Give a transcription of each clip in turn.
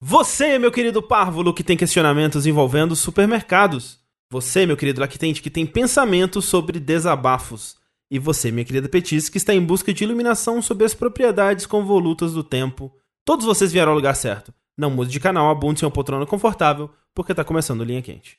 Você, meu querido párvulo, que tem questionamentos envolvendo supermercados. Você, meu querido lactente, que tem pensamentos sobre desabafos. E você, minha querida Petis, que está em busca de iluminação sobre as propriedades convolutas do tempo. Todos vocês vieram ao lugar certo. Não mude de canal, abunde uma poltrona confortável, porque está começando Linha Quente.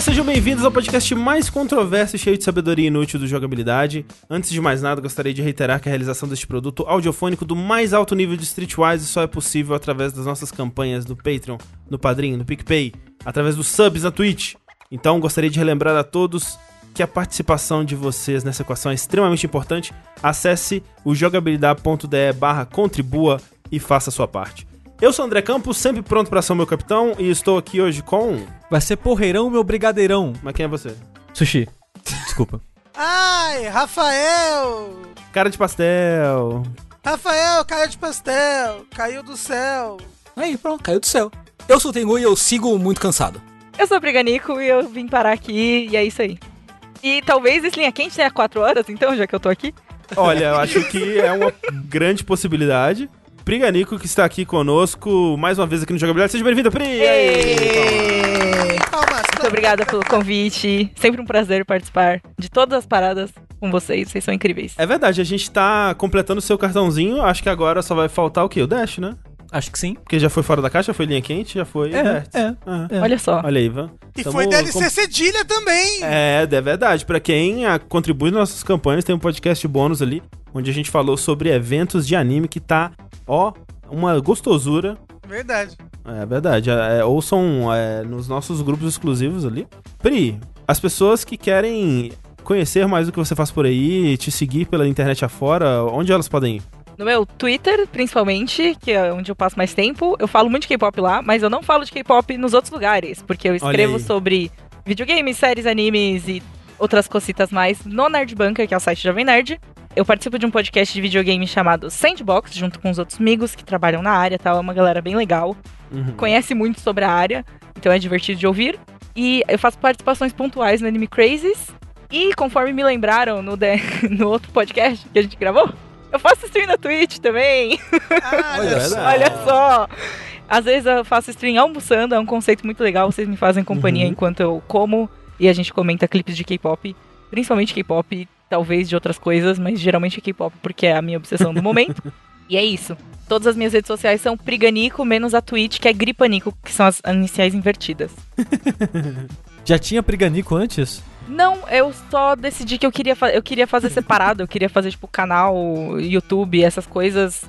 Sejam bem-vindos ao podcast mais controverso e cheio de sabedoria inútil do jogabilidade. Antes de mais nada, gostaria de reiterar que a realização deste produto audiofônico do mais alto nível de Streetwise só é possível através das nossas campanhas no Patreon, no Padrim, no PicPay, através dos subs na Twitch. Então, gostaria de relembrar a todos que a participação de vocês nessa equação é extremamente importante. Acesse o jogabilidade.de barra contribua e faça a sua parte. Eu sou o André Campos, sempre pronto para ser o meu capitão, e estou aqui hoje com... Vai ser porreirão, meu brigadeirão. Mas quem é você? Sushi. Desculpa. Ai, Rafael! Cara de pastel. Rafael, caiu de pastel, caiu do céu. Aí, pronto, caiu do céu. Eu sou o Tengu e eu sigo muito cansado. Eu sou a Briganico e eu vim parar aqui e é isso aí. E talvez esse linha quente tenha 4 horas, então, já que eu tô aqui. Olha, eu acho que é uma grande possibilidade. Priganico, que está aqui conosco mais uma vez aqui no Jogabilidade. Seja bem-vindo, Pri! Palmas, Muito obrigada pelo convite. Sempre um prazer participar de todas as paradas com vocês. Vocês são incríveis. É verdade, a gente tá completando o seu cartãozinho. Acho que agora só vai faltar o quê? O Dash, né? Acho que sim. Porque já foi fora da caixa, foi linha quente, já foi. É, é, é. Olha só. Olha aí, Ivan. E Tamo foi DLC com- cedilha também. É, é verdade. Pra quem ah, contribui nas nossas campanhas, tem um podcast bônus ali, onde a gente falou sobre eventos de anime que tá, ó, uma gostosura. Verdade. É verdade. É, é, ouçam é, nos nossos grupos exclusivos ali. Pri, as pessoas que querem conhecer mais do que você faz por aí, te seguir pela internet afora, onde elas podem ir? No meu Twitter, principalmente, que é onde eu passo mais tempo, eu falo muito de K-pop lá, mas eu não falo de K-pop nos outros lugares, porque eu escrevo sobre videogames, séries, animes e outras cositas mais no Nerd Bunker, que é o site Jovem Nerd. Eu participo de um podcast de videogame chamado Sandbox, junto com os outros amigos que trabalham na área, tal, é uma galera bem legal. Uhum. conhece muito sobre a área, então é divertido de ouvir. E eu faço participações pontuais no Anime Crazes. E conforme me lembraram no, de- no outro podcast que a gente gravou, eu faço stream na Twitch também. Ah, Olha só. Olha só! Às vezes eu faço stream almoçando, é um conceito muito legal. Vocês me fazem companhia Uhum. enquanto eu como e a gente comenta clipes de K-pop, principalmente K-pop, talvez de outras coisas, mas geralmente K-pop porque é a minha obsessão do momento. e é isso. Todas as minhas redes sociais são Priganico, menos a Twitch, que é Gripanico, que são as iniciais invertidas. Já tinha Priganico antes? Não, eu só decidi que eu queria, eu queria fazer separado. Eu queria fazer, tipo, canal, YouTube, essas coisas.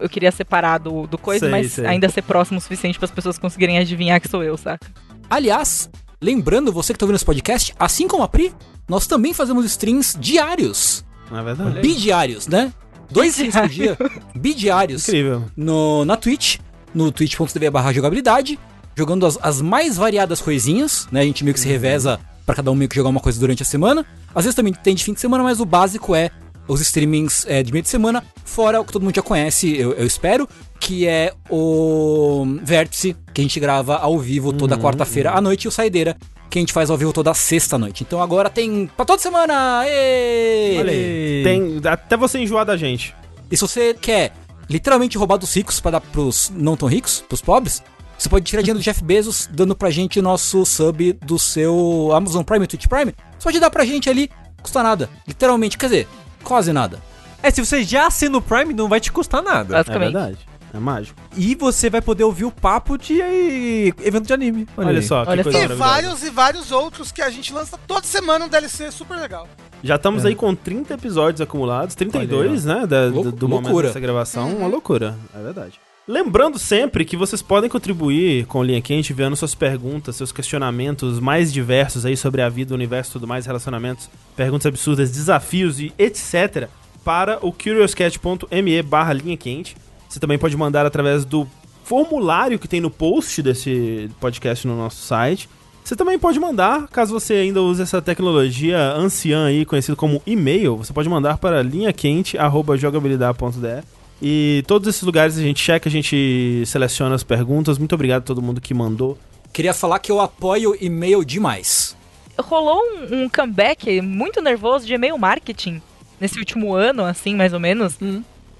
Eu queria separar do, do coisa, Sei, mas sei. ainda ser próximo o suficiente para as pessoas conseguirem adivinhar que sou eu, saca? Aliás, lembrando você que tá ouvindo esse podcast, assim como a Pri, nós também fazemos streams diários. Na verdade. Bidiários, né? Dois streams por dia. Bidiários. Incrível. no, na Twitch, no twitch.tv barra jogabilidade, jogando as, as mais variadas coisinhas, né? A gente meio que se reveza pra cada um meio que jogar uma coisa durante a semana. Às vezes também tem de fim de semana, mas o básico é os streamings é, de meio de semana, fora o que todo mundo já conhece, eu, eu espero, que é o Vértice, que a gente grava ao vivo toda quarta-feira à noite, e o Saideira, que a gente faz ao vivo toda sexta noite. Então agora tem pra toda semana! Aí. Tem, até você enjoar da gente. E se você quer literalmente roubar dos ricos pra dar pros não tão ricos, pros pobres, você pode tirar dinheiro do Jeff Bezos dando pra gente o nosso sub do seu Amazon Prime, Twitch Prime. Você pode dar pra gente ali, custa nada. Literalmente, quer dizer, quase nada. É, se você já assina o Prime, não vai te custar nada. É verdade. É mágico. E você vai poder ouvir o papo de eh, evento de anime. Olha, aí. só, que Olha coisa E vários e vários outros que a gente lança toda semana um DLC super legal. Já estamos É. aí com 30 episódios acumulados, 32, né? Da, do, Lou- do momento loucura. dessa gravação. Uma loucura, é verdade. Lembrando sempre que vocês podem contribuir com Linha Quente, enviando suas perguntas, seus questionamentos mais diversos aí sobre a vida, o universo, tudo mais, relacionamentos, perguntas absurdas, desafios e etc. para o curiouscat.me barra linha quente. Você também pode mandar através do formulário que tem no post desse podcast no nosso site. Você também pode mandar, caso você ainda use essa tecnologia anciã aí, conhecido como e-mail, você pode mandar para linhaquente.jogabilidade.de E todos esses lugares a gente checa, a gente seleciona as perguntas. Muito obrigado a todo mundo que mandou. Queria falar que eu apoio e-mail demais. Rolou um, um comeback muito nervoso de e-mail marketing nesse último ano, assim, mais ou menos.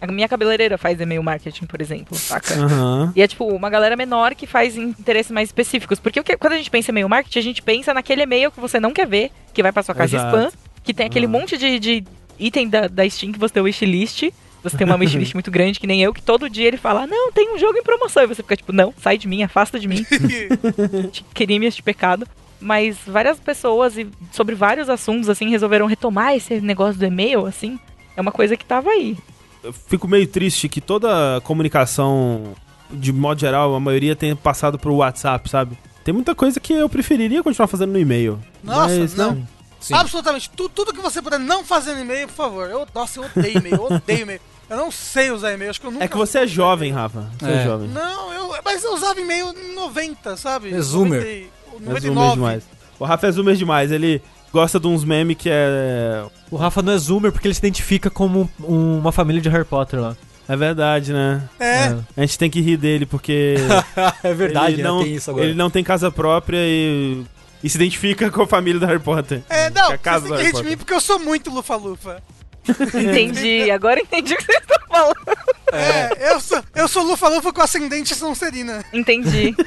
A minha cabeleireira faz e-mail marketing, por exemplo, saca? Aham. E é tipo uma galera menor que faz interesses mais específicos. Porque o que- quando a gente pensa em e-mail marketing, a gente pensa naquele e-mail que você não quer ver, que vai pra sua caixa Exato. spam, que tem aquele monte de, de item da, da Steam que você tem o wishlist. Você tem uma wishlist muito grande, que nem eu, que todo dia ele fala, não, tem um jogo em promoção. E você fica tipo, não, sai de mim, afasta de mim. de crime este pecado. Mas várias pessoas e sobre vários assuntos, assim, resolveram retomar esse negócio do e-mail, assim. É uma coisa que tava aí. Eu fico meio triste que toda a comunicação, de modo geral, a maioria tenha passado pro WhatsApp, sabe? Tem muita coisa que eu preferiria continuar fazendo no e-mail. Nossa, Mas, não. né? Sim. Absolutamente. Tu- tudo que você puder não fazer no e-mail, por favor. Eu, nossa, eu odeio e-mail. Eu odeio e-mail. Eu não sei usar e-mail. Acho que eu nunca. É que você é jovem, Rafa. Você é, É. jovem. Não, eu, mas eu usava e-mail em 90, sabe? É zoomer. 90 e- É zoomer 99. demais. O Rafa é zoomer demais. Ele gosta de uns memes que é. O Rafa não é zoomer porque ele se identifica como um- uma família de Harry Potter lá. É verdade, né? É. A gente tem que rir dele porque. é verdade, ele né? não, tem isso agora. Ele não tem casa própria e. E se identifica com a família do Harry Potter. É, não, é do têm que rir de mim porque eu sou muito lufa-lufa. Entendi, agora entendi o que vocês estão falando. É, eu sou, eu sou lufa-lufa com ascendente Sonserina. Entendi.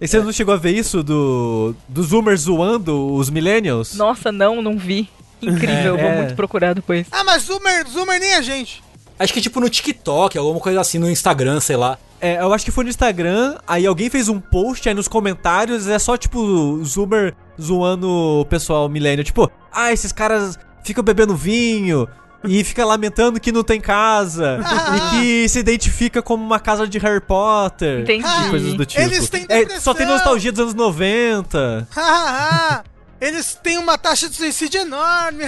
E você não chegou a ver isso do, do Zoomer zoando os Millennials? Nossa, não, não vi. Incrível, É, vou é. muito procurar depois. Ah, mas Zoomer, Zoomer nem a gente. Acho que tipo no TikTok, alguma coisa assim, no Instagram, sei lá. É, eu acho que foi no Instagram, aí alguém fez um post, aí nos comentários é só, tipo, Zoomer zoando o pessoal milênio. Tipo, ah, esses caras ficam bebendo vinho e fica lamentando que não tem casa e que se identifica como uma casa de Harry Potter. Entendi. Ah, Coisas do tipo. Eles têm É, só tem nostalgia dos anos 90. Ha, ha, ha. Eles têm uma taxa de suicídio enorme.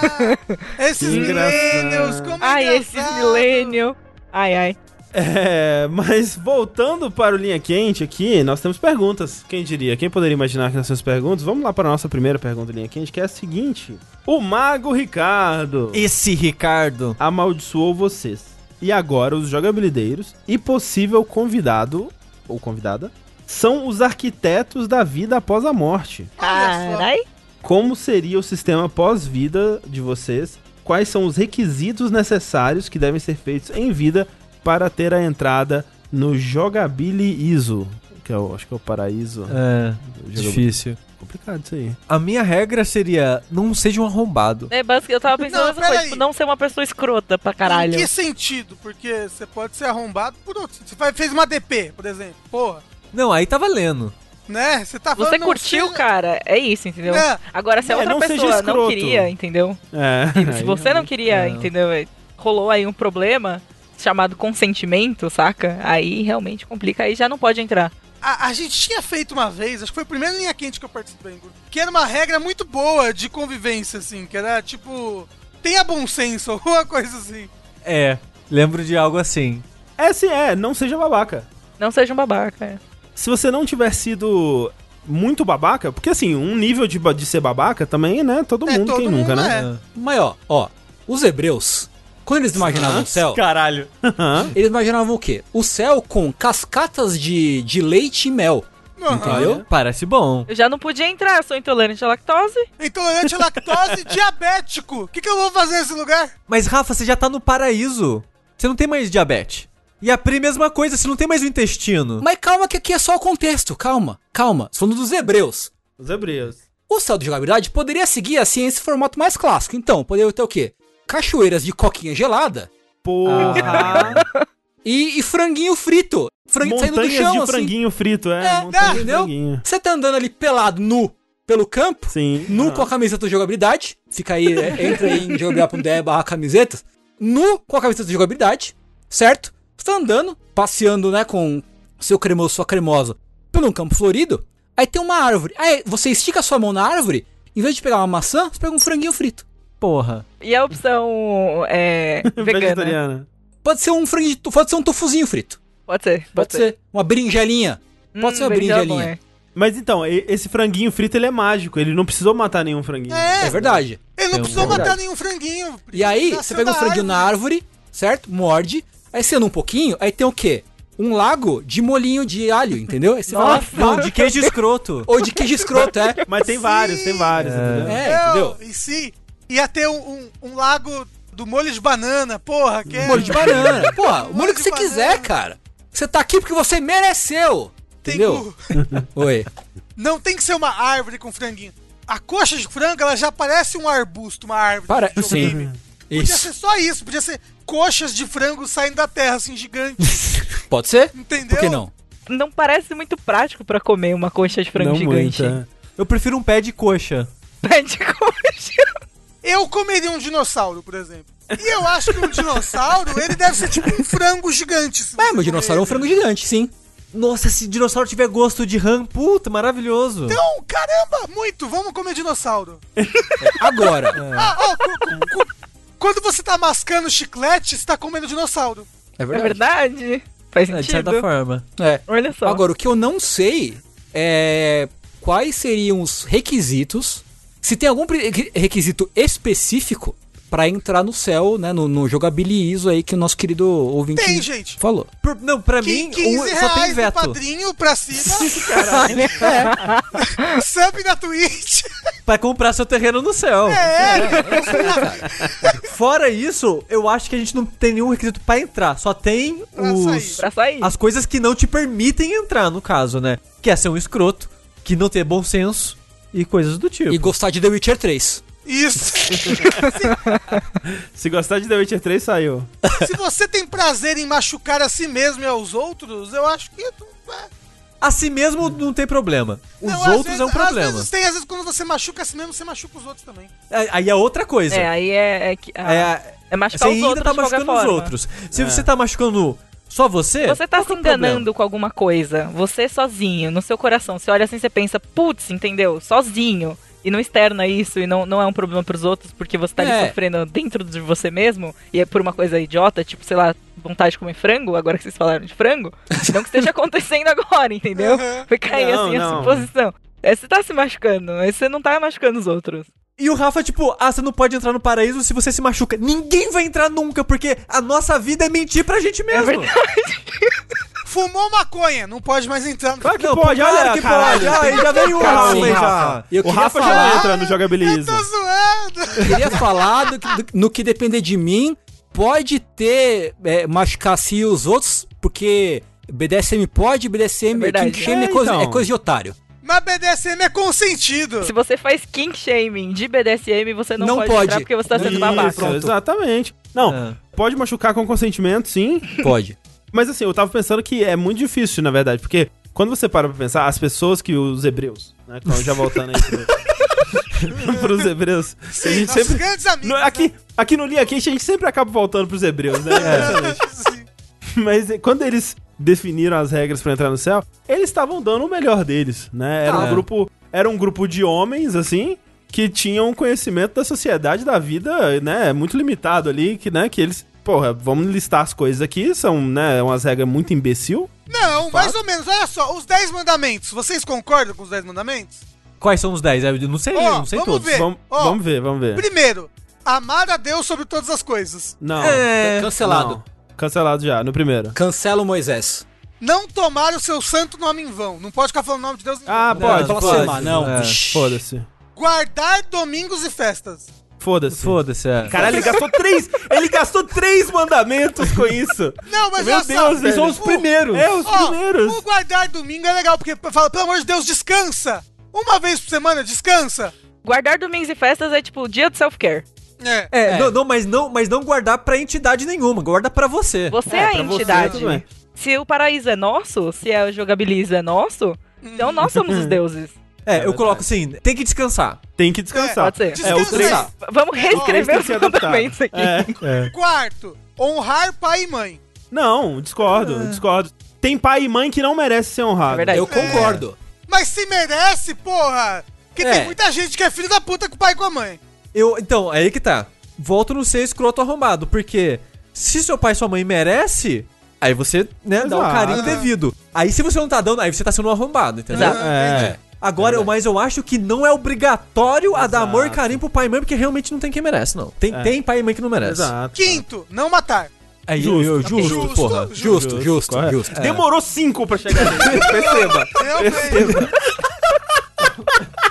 Esses millennials, como é Ai, esses milênio. Ai, ai. É, mas voltando para o Linha Quente aqui, nós temos perguntas. Quem diria? Quem poderia imaginar que nós temos perguntas? Vamos lá para a nossa primeira pergunta Linha Quente, que é a seguinte. O Mago Ricardo Esse Ricardo. amaldiçoou vocês. E agora os jogabilideiros e possível convidado, ou convidada, são os arquitetos da vida após a morte. Carai. Como seria o sistema pós-vida de vocês? Quais são os requisitos necessários que devem ser feitos em vida para ter a entrada no Jogabili ISO? Que é o, acho que é o paraíso. É, difícil. Complicado isso aí. A minha regra seria não seja um arrombado. É, basicamente, eu tava pensando Não, nessa coisa, tipo, não ser uma pessoa escrota pra caralho. Em que sentido? Porque você pode ser arrombado por outro. Você fez uma DP, por exemplo. Porra. Não, aí tá valendo. Né? Você tá falando. Você curtiu, ser- cara, é isso, entendeu? É. Agora, se a É, outra não seja pessoa não queria, entendeu? É. Se aí você não realmente- queria, Não. entendeu? Rolou aí um problema chamado consentimento, saca? Aí realmente complica, aí já não pode entrar. A, a gente tinha feito uma vez, acho que foi a primeira linha quente que eu participei, que era uma regra muito boa de convivência, assim, que era tipo. Tenha bom senso, alguma coisa assim. É, lembro de algo assim. É sim, é. Não seja babaca. Não seja um babaca. é. Se você não tiver sido muito babaca, porque assim, um nível de, de ser babaca também, né? Todo É, mundo, todo quem mundo nunca, né? é. Mas ó, ó, os hebreus, quando eles imaginavam o céu, Caralho. Aham. eles imaginavam o quê? O céu com cascatas de, de leite e mel. Entendeu? Parece bom. Eu já não podia entrar, eu sou intolerante à lactose. Intolerante à lactose, diabético. O que, que eu vou fazer nesse lugar? Mas Rafa, você já tá no paraíso. Você não tem mais diabetes. E a Pri, mesma coisa, você não tem mais o intestino. Mas calma que aqui é só o contexto, calma, calma. Falando dos hebreus. Os hebreus. O céu de jogabilidade poderia seguir assim esse formato mais clássico. Então, poderia ter o quê? Cachoeiras de coquinha gelada Porra! e, e franguinho frito. Franguinho saindo do Montanhas chão, de assim. franguinho frito, é. É, montanhas de entendeu? Você tá andando ali pelado, nu, pelo campo, Sim. nu Ah. com a camiseta de jogabilidade. Fica aí, é, entra aí em jogabilidade.de barra camisetas. Nu com a camiseta de jogabilidade, certo? Você tá andando, passeando, né, com seu cremoso, sua cremosa, pelo um campo florido. Aí tem uma árvore. Aí você estica a sua mão na árvore, em vez de pegar uma maçã, você pega um franguinho frito. Porra. E a opção é, vegana? Vegetariana. Pode ser um franguinho, pode ser um tofuzinho frito. Pode ser, Pode ser uma berinjelinha. Pode Hum, ser uma berinjela berinjelinha. é Mas então, esse franguinho frito ele é mágico. Ele não precisou matar nenhum franguinho. É, É verdade. ele não É precisou verdade. matar nenhum franguinho. E aí, você pega o da franguinho na árvore, certo? Morde, Aí você anda um pouquinho, aí tem o quê? Um lago de molinho de alho, entendeu? Vai lá, Não, de queijo escroto. ou de queijo escroto, é. Mas tem vários, tem vários, entendeu? É, entendeu? E sim, ia ter um, um- um lago do molho de banana, porra, que é... Molho de banana. Pô, o molho que você quiser, cara. Você tá aqui porque você mereceu. Tem Entendeu? cu. Oi. Não tem que ser uma árvore com franguinho. A coxa de frango, ela já parece um arbusto, uma árvore. Para, sim. Podia Isso. ser só isso, podia ser coxas de frango saindo da terra, assim, gigantes. Pode ser? Entendeu? Por que não? Não parece muito prático pra comer uma coxa de frango Não gigante. muito, é. Eu prefiro um pé de coxa. Pé de coxa. Eu comeria um dinossauro, por exemplo. E eu acho que um dinossauro, ele deve ser tipo um frango gigante. É, comer dinossauro é um frango gigante, sim. Nossa, se dinossauro tiver gosto de rã, puta, maravilhoso. Então, caramba, muito. Vamos comer dinossauro. Agora, Ah, ó, cu- cu- cu- quando você tá mascando chiclete, você tá comendo dinossauro. é É verdade. verdade. Faz É, de sentido. certa forma. É. Olha só. Agora, o que eu não sei é quais seriam os requisitos. Se tem algum requisito específico pra entrar no céu, né? No, no jogabili ISO aí que o nosso querido ouvinte Tem, gente. falou. Por- não, pra Qui- mim, 15 um- só tem veto. padrinho pra cima. É. Sub na Twitch. Pra comprar seu terreno no céu. É, Fora isso, eu acho que a gente não tem nenhum requisito pra entrar. Só tem Pra os, sair. Pra sair. as coisas que não te permitem entrar, no caso, né? Que é ser um escroto, que não ter bom senso e coisas do tipo. E gostar de The Witcher 3. isso. Se gostar de The Witcher 3, saiu. Se você tem prazer em machucar a si mesmo e aos outros, eu acho que. tu- é. A si mesmo não tem problema. Os Não, outros vezes- é um problema. Às vezes tem, às vezes quando você machuca a si mesmo, você machuca os outros também. É, Aí é outra coisa. É, aí é. É, que- ah, É, é machucar você os ainda outros tá machucando os outros. Se você tá machucando só você. Você tá qual se é o problema? enganando com alguma coisa, você sozinho, no seu coração, você olha assim e pensa, putz, entendeu? Sozinho. E não externa isso e não, não é um problema pros outros porque você tá ali É. sofrendo dentro de você mesmo e é por uma coisa idiota, tipo, sei lá, vontade de comer frango, agora que vocês falaram de frango. não que esteja acontecendo agora, entendeu? Uhum. Foi cair Não, assim a não. suposição. É, você tá se machucando, mas você não tá machucando os outros. E o Rafa, tipo, ah, você não pode entrar no paraíso se você se machuca. Ninguém vai entrar nunca, porque a nossa vida é mentir pra gente mesmo. Fumou maconha, não pode mais entrar. Claro que Não, pode, claro olha, que caralho. pode. Ah, aí já veio o Rafa aí já. Eu O Rafa já falar- entra no Jogabiliza. Tô zoando. Queria falar do, que- do- no que depender de mim, pode ter é, machucar se e os outros, porque BDSM pode, BDSM, É verdade. é, É, coisa, então. é coisa de otário. Mas BDSM é consentido. Se você faz kink shaming de BDSM, você não, Não pode, pode. entrar porque você tá sendo Isso, babaca. exatamente. Não, É. pode machucar com consentimento, sim. Pode. Mas assim, eu tava pensando que é muito difícil, na verdade, porque quando você para pra pensar, as pessoas que os hebreus, né? então, Já voltando aí pro, pros hebreus. a Sim, gente nossos sempre. grandes amigos. No- aqui, aqui no Linha Quente a gente sempre acaba voltando pros hebreus, né? Né? Sim. Mas quando eles definiram as regras pra entrar no céu, eles estavam dando o melhor deles, né? Era Ah. um grupo, era um grupo de homens assim que tinham um conhecimento da sociedade, da vida, né, muito limitado ali, que né, que eles, porra, vamos listar as coisas aqui, são, né, umas regras muito imbecil. Não, mais ou menos. Olha só, os 10 mandamentos. Vocês concordam com os 10 mandamentos? Quais são os 10? Eu não sei, eu não sei vamos todos. ver. Vamos, Ó. vamos ver, vamos ver. Primeiro, amar a Deus sobre todas as coisas. Não. É. Cancelado. não. Cancelado já, no primeiro. Cancela o Moisés. Não tomar o seu santo nome em vão. Não pode ficar falando o nome de Deus em Ah, pode, Não, pode. Blasfemar, não. É. Foda-se. Guardar domingos e festas. Foda-se. Foda-se, é. Caralho, ele gastou três. Ele gastou três mandamentos com isso. Não, mas Meu Deus, eles são os o- primeiros. É, os Ó, primeiros. o guardar domingo é legal, porque fala, pelo amor de Deus, descansa. Uma vez por semana, descansa. Guardar domingos e festas é tipo dia do self-care. É. É, É. Não, não, mas não, mas não guardar pra entidade nenhuma, guarda pra você. Você É, é, a você, entidade. bem. se o paraíso é nosso, se é o jogabilizo é nosso, então nós somos os deuses. É, eu verdade. coloco assim, tem que descansar. Tem que descansar. Pode ser. É, Descansa. três. Descansar. Vamos reescrever os ser mandamentos aqui. É. Quarto, honrar pai e mãe. Não, discordo, discordo. Tem pai e mãe que não merece ser honrado. É verdade. Eu concordo. Mas se merece, porra! Porque É. tem muita gente que é filho da puta com o pai e com a mãe. Eu, então, aí que tá. Volto no ser escroto arrombado, porque se seu pai e sua mãe merece, aí você, né, dá o Exato. carinho devido. Aí se você não tá dando, aí você tá sendo um arrombado, entendeu? Exato. É. Agora, Verdade. mas eu acho que não é obrigatório a dar Exato. amor e carinho pro pai e mãe, porque realmente não tem quem merece, não. Tem, É. tem pai e mãe que não merece. Exato. Quinto, não matar. É Justo. justo, justo, Justo, porra. justo. Justo, justo, correto. justo. Demorou cinco pra chegar nele, perceba. Realmente.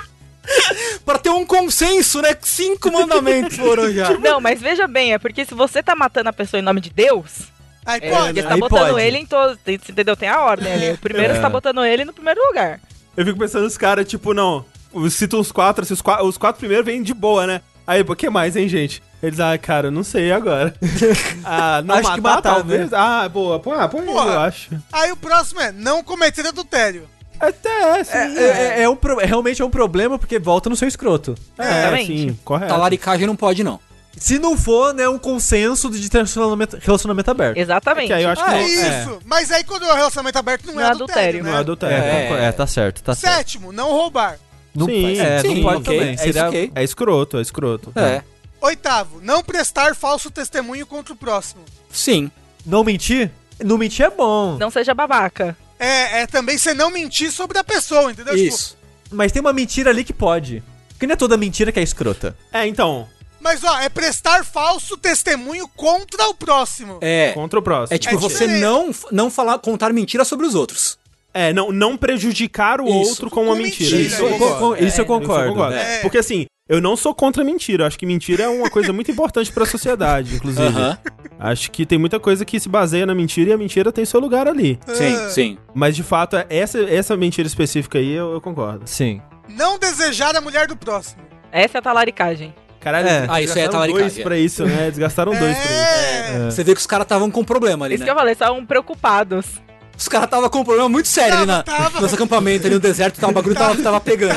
Pra ter um consenso, né? Cinco mandamentos foram já. Não, mas veja bem, é porque se você tá matando a pessoa em nome de Deus, Aí é, pode. porque você tá Aí botando pode. ele em todos. Entendeu? Tem a ordem ali. O primeiro É. você tá botando ele no primeiro lugar. Eu fico pensando os caras, tipo, não, cita uns quatro, assim, os, quatro, os quatro primeiros vêm de boa, né? Aí, o que mais, hein, gente? Eles, ah, cara, não sei agora. ah, não Acho matar, que matar, talvez? Ah, boa, pô, ah, Porra. eu acho. Aí o próximo é não cometer adultério. Até é, sim. É, é, é um pro- é realmente é um problema porque volta no seu escroto. É, Exatamente. sim, correto. Talaricagem não pode, não. Se não for, né, um consenso de ter relacionamento, relacionamento aberto. Exatamente. Que aí eu acho que Ah, é. Isso. Mas aí quando é um relacionamento aberto não, Não é é adultério, né? não é adultério. É, É. é, tá certo, tá certo. Sétimo, não roubar. Não, Sim, é, sim, não pode ok, também. é Seria- isso, ok. É escroto, é escroto. É, Oitavo, não prestar falso testemunho contra o próximo. sim. Não mentir? Não mentir é bom. Não seja babaca. É, é também você não mentir sobre a pessoa, entendeu? Isso. Mas tem uma mentira ali que pode. Porque não é toda mentira que é escrota. É, então, Tipo, mas ó, é prestar falso testemunho contra o próximo. É. contra o próximo. É tipo É você não, não falar, contar mentira sobre os outros. É, não, não prejudicar o Isso. outro com uma mentira. mentira, Isso, isso. eu concordo. Com- com- isso eu Isso eu concordo. concordo. É. Porque assim, eu não sou contra a mentira. Acho que mentira é uma coisa muito importante pra sociedade, inclusive. Aham. Acho que tem muita coisa que se baseia na mentira e a mentira tem seu lugar ali. Sim, sim. Mas de fato, essa, essa mentira específica aí eu, eu concordo. Sim. Não desejar a mulher do próximo. Essa é a talaricagem. Caralho, É. Ah, isso aí é talaricagem, dois é. pra isso, né? Desgastaram dois pra isso. É. Você vê que os caras estavam com problema ali, Isso né? que eu falei, estavam preocupados. Os caras estavam com um problema muito sério ali na, Tava, tava. no nosso acampamento ali no deserto, tava, o bagulho tava, tava pegando.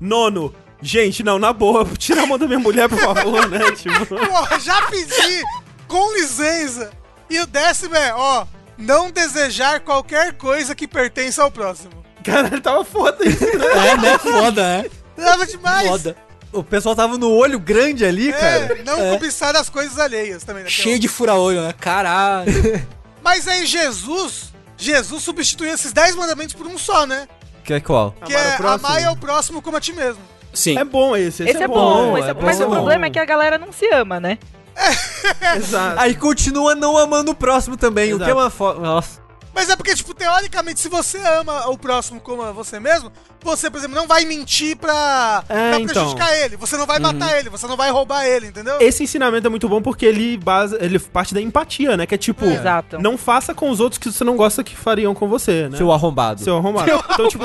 Nono, gente, não, na boa, tira a mão da minha mulher, por favor, né? Tipo, Porra, já pedi, com licença. E o décimo é, ó, não desejar qualquer coisa que pertença ao próximo. caralho, tava foda isso, né? É, né? Foda, né? Tava demais. Foda. O pessoal tava no olho grande ali, cara. É, não cobiçar as coisas alheias também, né? é Cheio de fura-olho, né? Caralho. Mas aí Jesus, Jesus substituiu esses 10 mandamentos por um só, né? Que é qual? Que Amar é o próximo. amar ao próximo como a ti mesmo. Sim. É bom esse, esse, Esse, é, bom, esse é é bom. Mas bom. o problema é que a galera não se ama, né? Exato. Aí continua não amando o próximo também, o que é Exato. uma foto. Nossa. Mas é porque, tipo, teoricamente, se você ama o próximo como a você mesmo, você, por exemplo, não vai mentir pra, É, pra então. prejudicar ele. Você não vai matar ele, você não vai roubar ele, entendeu? Esse ensinamento é muito bom porque ele, base, ele parte da empatia, né? Que é tipo, Exato. não faça com os outros que você não gosta que fariam com você, né? Seu arrombado. Seu arrombado. Então, tipo,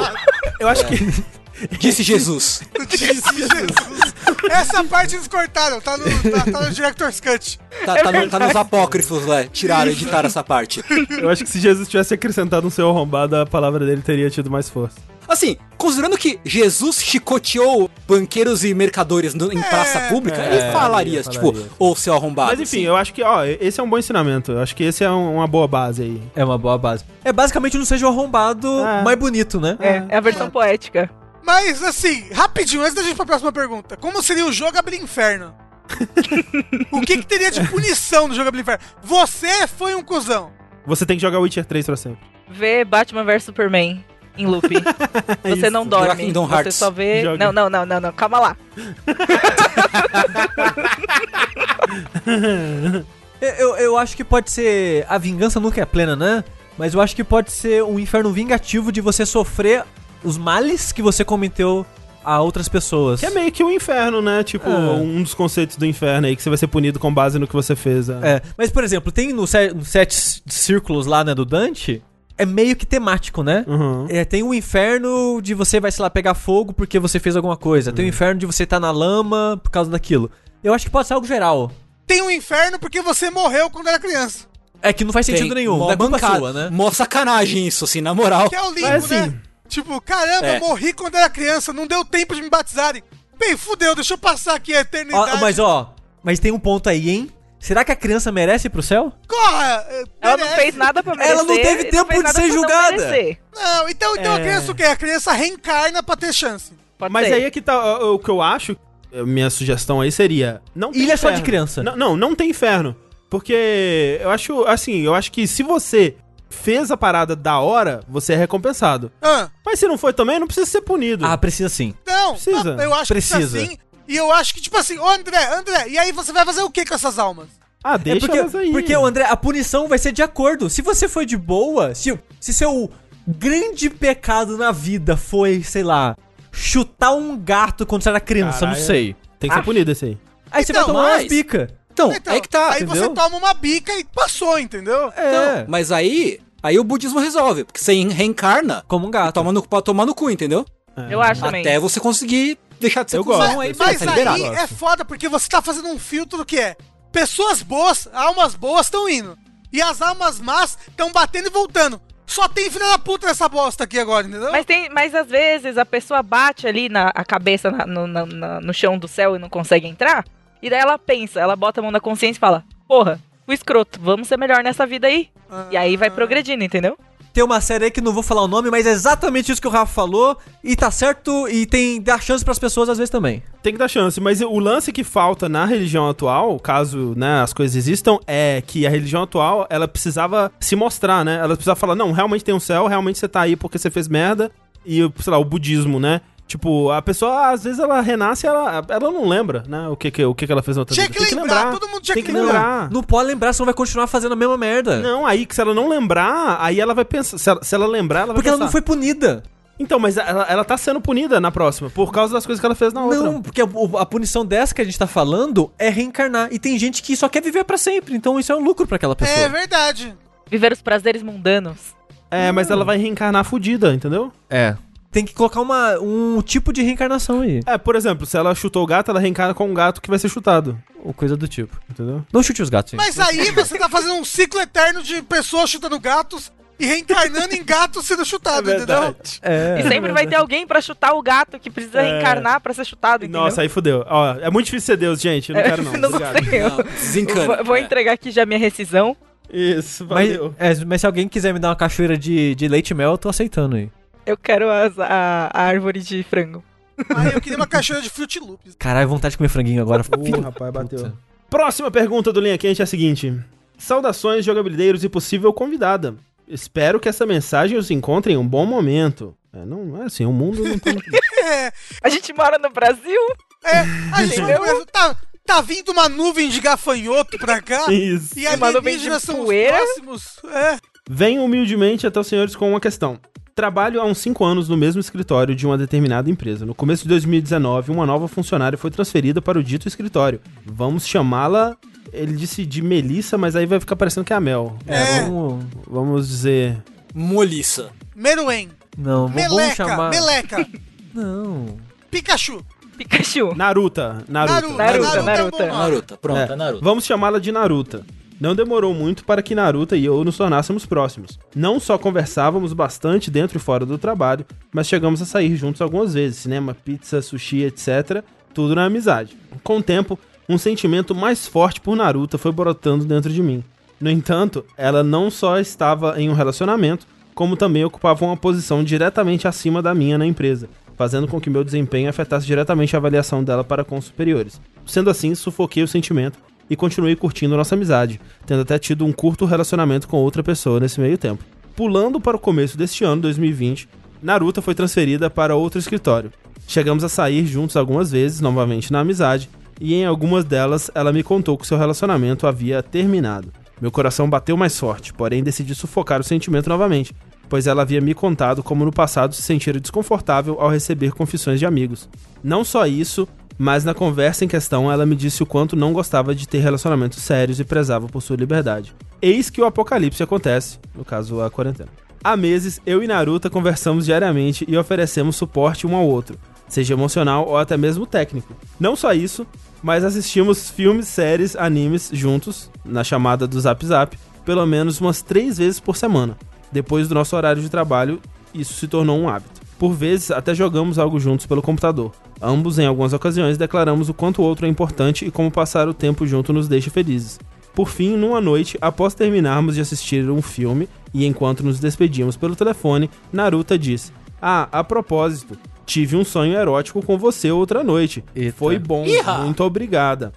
eu acho que. Disse Jesus. Disse Jesus. Essa parte eles cortaram, tá no, tá, tá no Director's Cut. Tá, tá no- tá nos apócrifos, né? Tiraram, editaram essa parte. Eu acho que se Jesus tivesse acrescentado um seu arrombado, a palavra dele teria tido mais força. Assim, considerando que Jesus chicoteou banqueiros e mercadores no- em praça pública, é, ele falaria, ele tipo, falaria. ou seu arrombado. Mas enfim, assim. eu acho que, ó, esse é um bom ensinamento. Eu acho que esse é um- uma boa base aí. É uma boa base. É basicamente não seja o arrombado É. mais bonito, né? É, é a versão poética. Mas, assim, rapidinho, antes da gente ir pra próxima pergunta. Como seria o Jogabilin Inferno? o que, que teria de punição no Jogabilin Inferno? Você foi um cuzão. Você tem que jogar Witcher 3 pra sempre. Vê Batman vs Superman em loop. Você não Jogar dorme. Kingdom Você Hearts. só vê. Joga. Não, não, não, não, não. Calma lá. Eu, eu, eu acho que pode ser. A vingança nunca é plena, né? Mas eu acho que pode ser um inferno vingativo de você sofrer os males que você cometeu a outras pessoas. Que é meio que um inferno, né? Tipo, É. um dos conceitos do inferno aí, que você vai ser punido com base no que você fez. é. É, mas por exemplo, tem no set, no sete círculos lá, né, do Dante, é meio que temático, né? Uhum. É, tem o inferno de você vai, sei lá, pegar fogo porque você fez alguma coisa. Tem o inferno de você estar na lama por causa daquilo. Eu acho que pode ser algo geral. Tem um inferno porque você morreu quando era criança. É que não faz sentido Tem nenhum, é culpa bancada, sua, né? Mó sacanagem isso, assim, na moral. Que é o limbo, Mas, assim, né? Tipo, caramba, É. eu morri quando era criança, não deu tempo de me batizarem. Bem, fudeu, deixa eu passar aqui a Ó, eternidade. mas ó, mas tem um ponto aí, hein? Será que a criança merece ir pro céu? Corra! eh, Ela não merece. fez nada pra merecer. Ela não teve tempo fez de ser não julgada. merecer. Não, então, então a É. criança o quê? A criança reencarna pra ter chance. Pode Mas ser. aí é que tá. ó, O que eu acho. a Minha sugestão aí seria. Não tem Ilha só de inferno. criança. Não, não, não tem inferno. Porque eu acho, assim, eu acho que se você fez a parada da hora, você é recompensado. Ah, Mas se não foi também, não precisa ser punido. Ah, precisa sim. não, Precisa. eu acho Precisa. que precisa sim. E eu acho que, tipo assim, ô André, André, e aí você vai fazer o que com essas almas? Ah, É deixa porque, elas aí. porque, o André, a punição vai ser de acordo. Se você foi de boa, se, se seu grande pecado na vida foi, sei lá, chutar um gato quando você era criança, Caralho. não sei. Tem que ser Ah. punido esse aí. Aí você Então, vai tomar mas- umas bica. Então, Então, aí que tá. aí você entendeu? toma uma bica e passou, entendeu? É, Mas aí, aí o budismo resolve, porque você reencarna como um gato. toma no, pra tomar no cu, entendeu? Eu acho também. Até você conseguir deixar de ser Eu cuzão, gosto. aí Mas você tá liberado. aí é foda porque você tá fazendo um filtro que é pessoas boas, almas boas estão indo. E as almas más estão batendo e voltando. Só tem filha da puta nessa bosta aqui agora, entendeu? Mas, tem, mas às vezes a pessoa bate ali na a cabeça na- no, na- no chão do céu e não consegue entrar. E daí ela pensa, ela bota a mão na consciência e fala: Porra, o escroto, vamos ser melhor nessa vida aí. E aí vai progredindo, entendeu? Tem uma série aí que não vou falar o nome, mas é exatamente isso que o Rafa falou. E tá certo, e tem dá chance pras pessoas às vezes também. Tem que dar chance, mas o lance que falta na religião atual, caso né, as coisas existam, é que a religião atual, ela precisava se mostrar, né? Ela precisava falar, não, realmente tem um céu, realmente você tá aí porque você fez merda. E, sei lá, o budismo, né? Tipo, a pessoa, às vezes, ela renasce e ela, ela não lembra, né? O que que, o que que ela fez na outra Tinha vida. que Tem lembrar, todo mundo tinha tem que que lembrar. lembrar. Não pode lembrar, senão vai continuar fazendo a mesma merda. Não, aí que se ela não lembrar, aí ela vai pensar. Se ela, se ela lembrar, ela vai porque ela pensar. não foi punida. Então, mas ela, ela tá sendo punida na próxima, por causa das coisas que ela fez na outra. Não, porque a, a punição dessa que a gente tá falando é reencarnar. E tem gente que só quer viver pra sempre. Então isso é um lucro pra aquela pessoa. É verdade. Viver os prazeres mundanos. É, mas ela vai reencarnar fudida, entendeu? É. Tem que colocar uma, um tipo de reencarnação aí. É, por exemplo, se ela chutou o gato, ela reencarna com um gato que vai ser chutado, Ou coisa do tipo. entendeu? Não chute os gatos, gente. Mas aí você tá fazendo um ciclo eterno de pessoas chutando gatos e reencarnando em gatos sendo chutados, entendeu? É. E sempre vai ter alguém pra chutar o gato que precisa É. reencarnar pra ser chutado, entendeu? Nossa, aí fudeu. Ó, é muito difícil ser Deus, gente. Eu não É, quero não. não. Não, desencana. Vou, vou É. entregar aqui já minha rescisão. Isso, Mas, valeu. é, mas se alguém quiser me dar uma cachoeira de, de leite e mel, eu tô aceitando aí. Eu quero as- a, a árvore de frango. Aí eu queria uma caixinha de Fruit Loops. Caralho, vontade de comer franguinho agora. Ih, rapaz, bateu. Próxima pergunta do Linha Quente é a seguinte. Saudações, jogabilideiros e possível convidada. Espero que essa mensagem os encontre em um bom momento. É, não é assim, o mundo não tem... É, A gente mora no Brasil? é, a gente Entendeu? tá, tá vindo uma nuvem de gafanhoto pra cá Isso. e Uma nuvem de são poeira. próximos. É. Venho humildemente até os senhores com uma questão. Trabalho há uns 5 anos no mesmo escritório de uma determinada empresa. No começo de 2019, uma nova funcionária foi transferida para o dito escritório. Vamos chamá-la. Ele disse de Melissa, mas aí vai ficar parecendo que é a Mel. É. Vamos, Vamos dizer. Moliça. Meruem, não, vamos Meleca, chamar... Meleca, Não. Pikachu. Pikachu. Naruta. Naruta. Naruto, Naruto, Naruto, é Naruto. bom nome. Naruto, pronto, É, é Naruto. Vamos chamá-la de Naruta. Não demorou muito para que Naruta e eu nos tornássemos próximos. Não só conversávamos bastante dentro e fora do trabalho, mas chegamos a sair juntos algumas vezes, cinema, pizza, sushi, etc. Tudo na amizade. Com o tempo, um sentimento mais forte por Naruta foi brotando dentro de mim. No entanto, ela não só estava em um relacionamento, como também ocupava uma posição diretamente acima da minha na empresa, fazendo com que meu desempenho afetasse diretamente a avaliação dela para com os superiores. Sendo assim, sufoquei o sentimento e continuei curtindo nossa amizade, tendo até tido um curto relacionamento com outra pessoa nesse meio tempo. Pulando para o começo deste ano, 2020, Naruto foi transferida para outro escritório. Chegamos a sair juntos algumas vezes, novamente na amizade, e em algumas delas ela me contou que seu relacionamento havia terminado. Meu coração bateu mais forte, porém decidi sufocar o sentimento novamente, pois ela havia me contado como no passado se sentira desconfortável ao receber confissões de amigos. Não só isso, mas na conversa em questão ela me disse o quanto não gostava de ter relacionamentos sérios e prezava por sua liberdade. Eis que o apocalipse acontece, no caso a quarentena. Há meses, eu e Naruto conversamos diariamente e oferecemos suporte um ao outro, seja emocional ou até mesmo técnico. Não só isso, mas assistimos filmes, séries, animes juntos, na chamada do Zap Zap, pelo menos umas três vezes por semana. Depois do nosso horário de trabalho, isso se tornou um hábito. Por vezes, até jogamos algo juntos pelo computador. Ambos, em algumas ocasiões, declaramos o quanto o outro é importante e como passar o tempo junto nos deixa felizes. Por fim, numa noite, após terminarmos de assistir um filme e enquanto nos despedíamos pelo telefone, Naruto disse: Ah, a propósito, tive um sonho erótico com você outra noite. Eita. Foi bom, Iha! muito obrigada.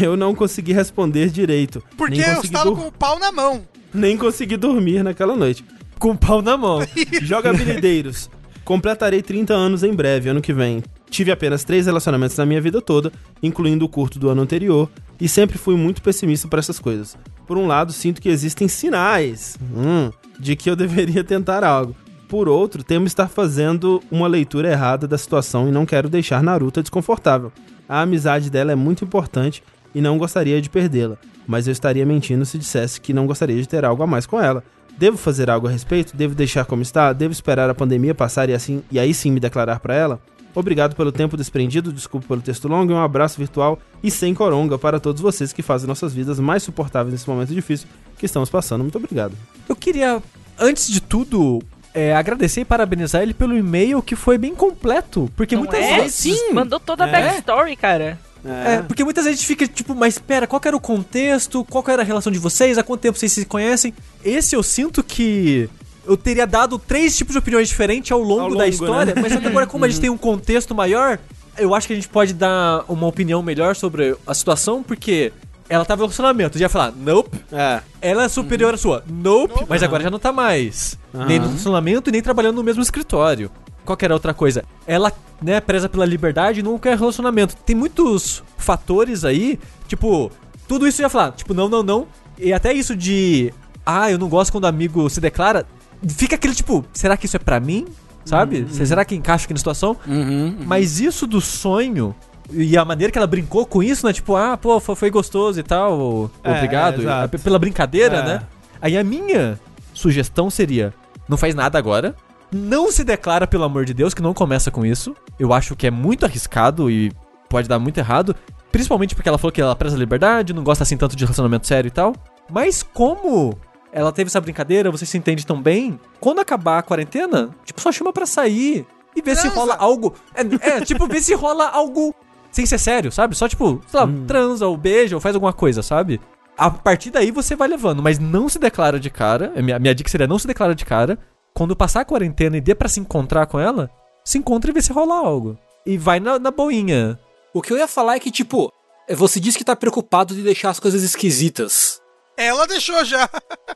Eu não consegui responder direito. Porque nem eu estava com o pau na mão. nem consegui dormir naquela noite. Com o pau na mão. Jogabilideiros. Completarei 30 anos em breve, ano que vem. Tive apenas três relacionamentos na minha vida toda, incluindo o curto do ano anterior, e sempre fui muito pessimista para essas coisas. Por um lado, sinto que existem sinais hum, de que eu deveria tentar algo. Por outro, temo estar fazendo uma leitura errada da situação e não quero deixar Naruto desconfortável. A amizade dela é muito importante e não gostaria de perdê-la, mas eu estaria mentindo se dissesse que não gostaria de ter algo a mais com ela. Devo fazer algo a respeito? Devo deixar como está? Devo esperar a pandemia passar e assim e aí sim me declarar para ela? Obrigado pelo tempo desprendido, desculpe pelo texto longo e um abraço virtual e sem coronga para todos vocês que fazem nossas vidas mais suportáveis nesse momento difícil que estamos passando. Muito obrigado. Eu queria, antes de tudo, é, agradecer e parabenizar ele pelo e-mail que foi bem completo. Porque Não muitas é? vezes. Sim. Mandou toda a É. backstory, cara. É, porque muitas vezes a gente fica tipo, mas espera, qual que era o contexto? Qual que era a relação de vocês? Há quanto tempo vocês se conhecem? Esse eu sinto que eu teria dado três tipos de opiniões diferentes ao longo, Ao da longo, história, né? mas só que agora, como a gente tem um contexto maior, eu acho que a gente pode dar uma opinião melhor sobre a situação, porque ela tava em relacionamento, já ia falar, nope. É. Ela é superior à sua, nope, Nope. mas agora já não tá mais. Aham. Nem no relacionamento e nem trabalhando no mesmo escritório. Qual que era a outra coisa? Ela, né, preza pela liberdade e não quer relacionamento. Tem muitos fatores aí, tipo, tudo isso eu ia falar, tipo, não, não, não. E até isso de, ah, eu não gosto quando o amigo se declara. Fica aquele tipo, será que isso é pra mim? Sabe? Será que encaixa aqui na situação? Uhum, Mas isso do sonho e a maneira que ela brincou com isso, né? Tipo, ah, pô, foi gostoso e tal, É, obrigado. é, Pela brincadeira, É. né? Aí a minha sugestão seria: não faz nada agora. Não se declara, pelo amor de Deus, que não começa com isso. Eu acho que é muito arriscado e pode dar muito errado. Principalmente porque ela falou que ela preza a liberdade, não gosta assim tanto de relacionamento sério e tal. Mas como ela teve essa brincadeira, você se entende tão bem, quando acabar a quarentena, tipo, só chama pra sair e ver se rola algo. É, é, tipo, ver se rola algo sem ser sério, sabe? Só tipo, sei lá, transa ou beija ou faz alguma coisa, sabe? A partir daí você vai levando, mas não se declara de cara. A minha, minha dica seria não se declara de cara. Quando passar a quarentena e dê pra se encontrar com ela, se encontra e vê se rola algo. E vai na, na boinha. O que eu ia falar é que, tipo, você disse que tá preocupado de deixar as coisas esquisitas. Ela deixou já.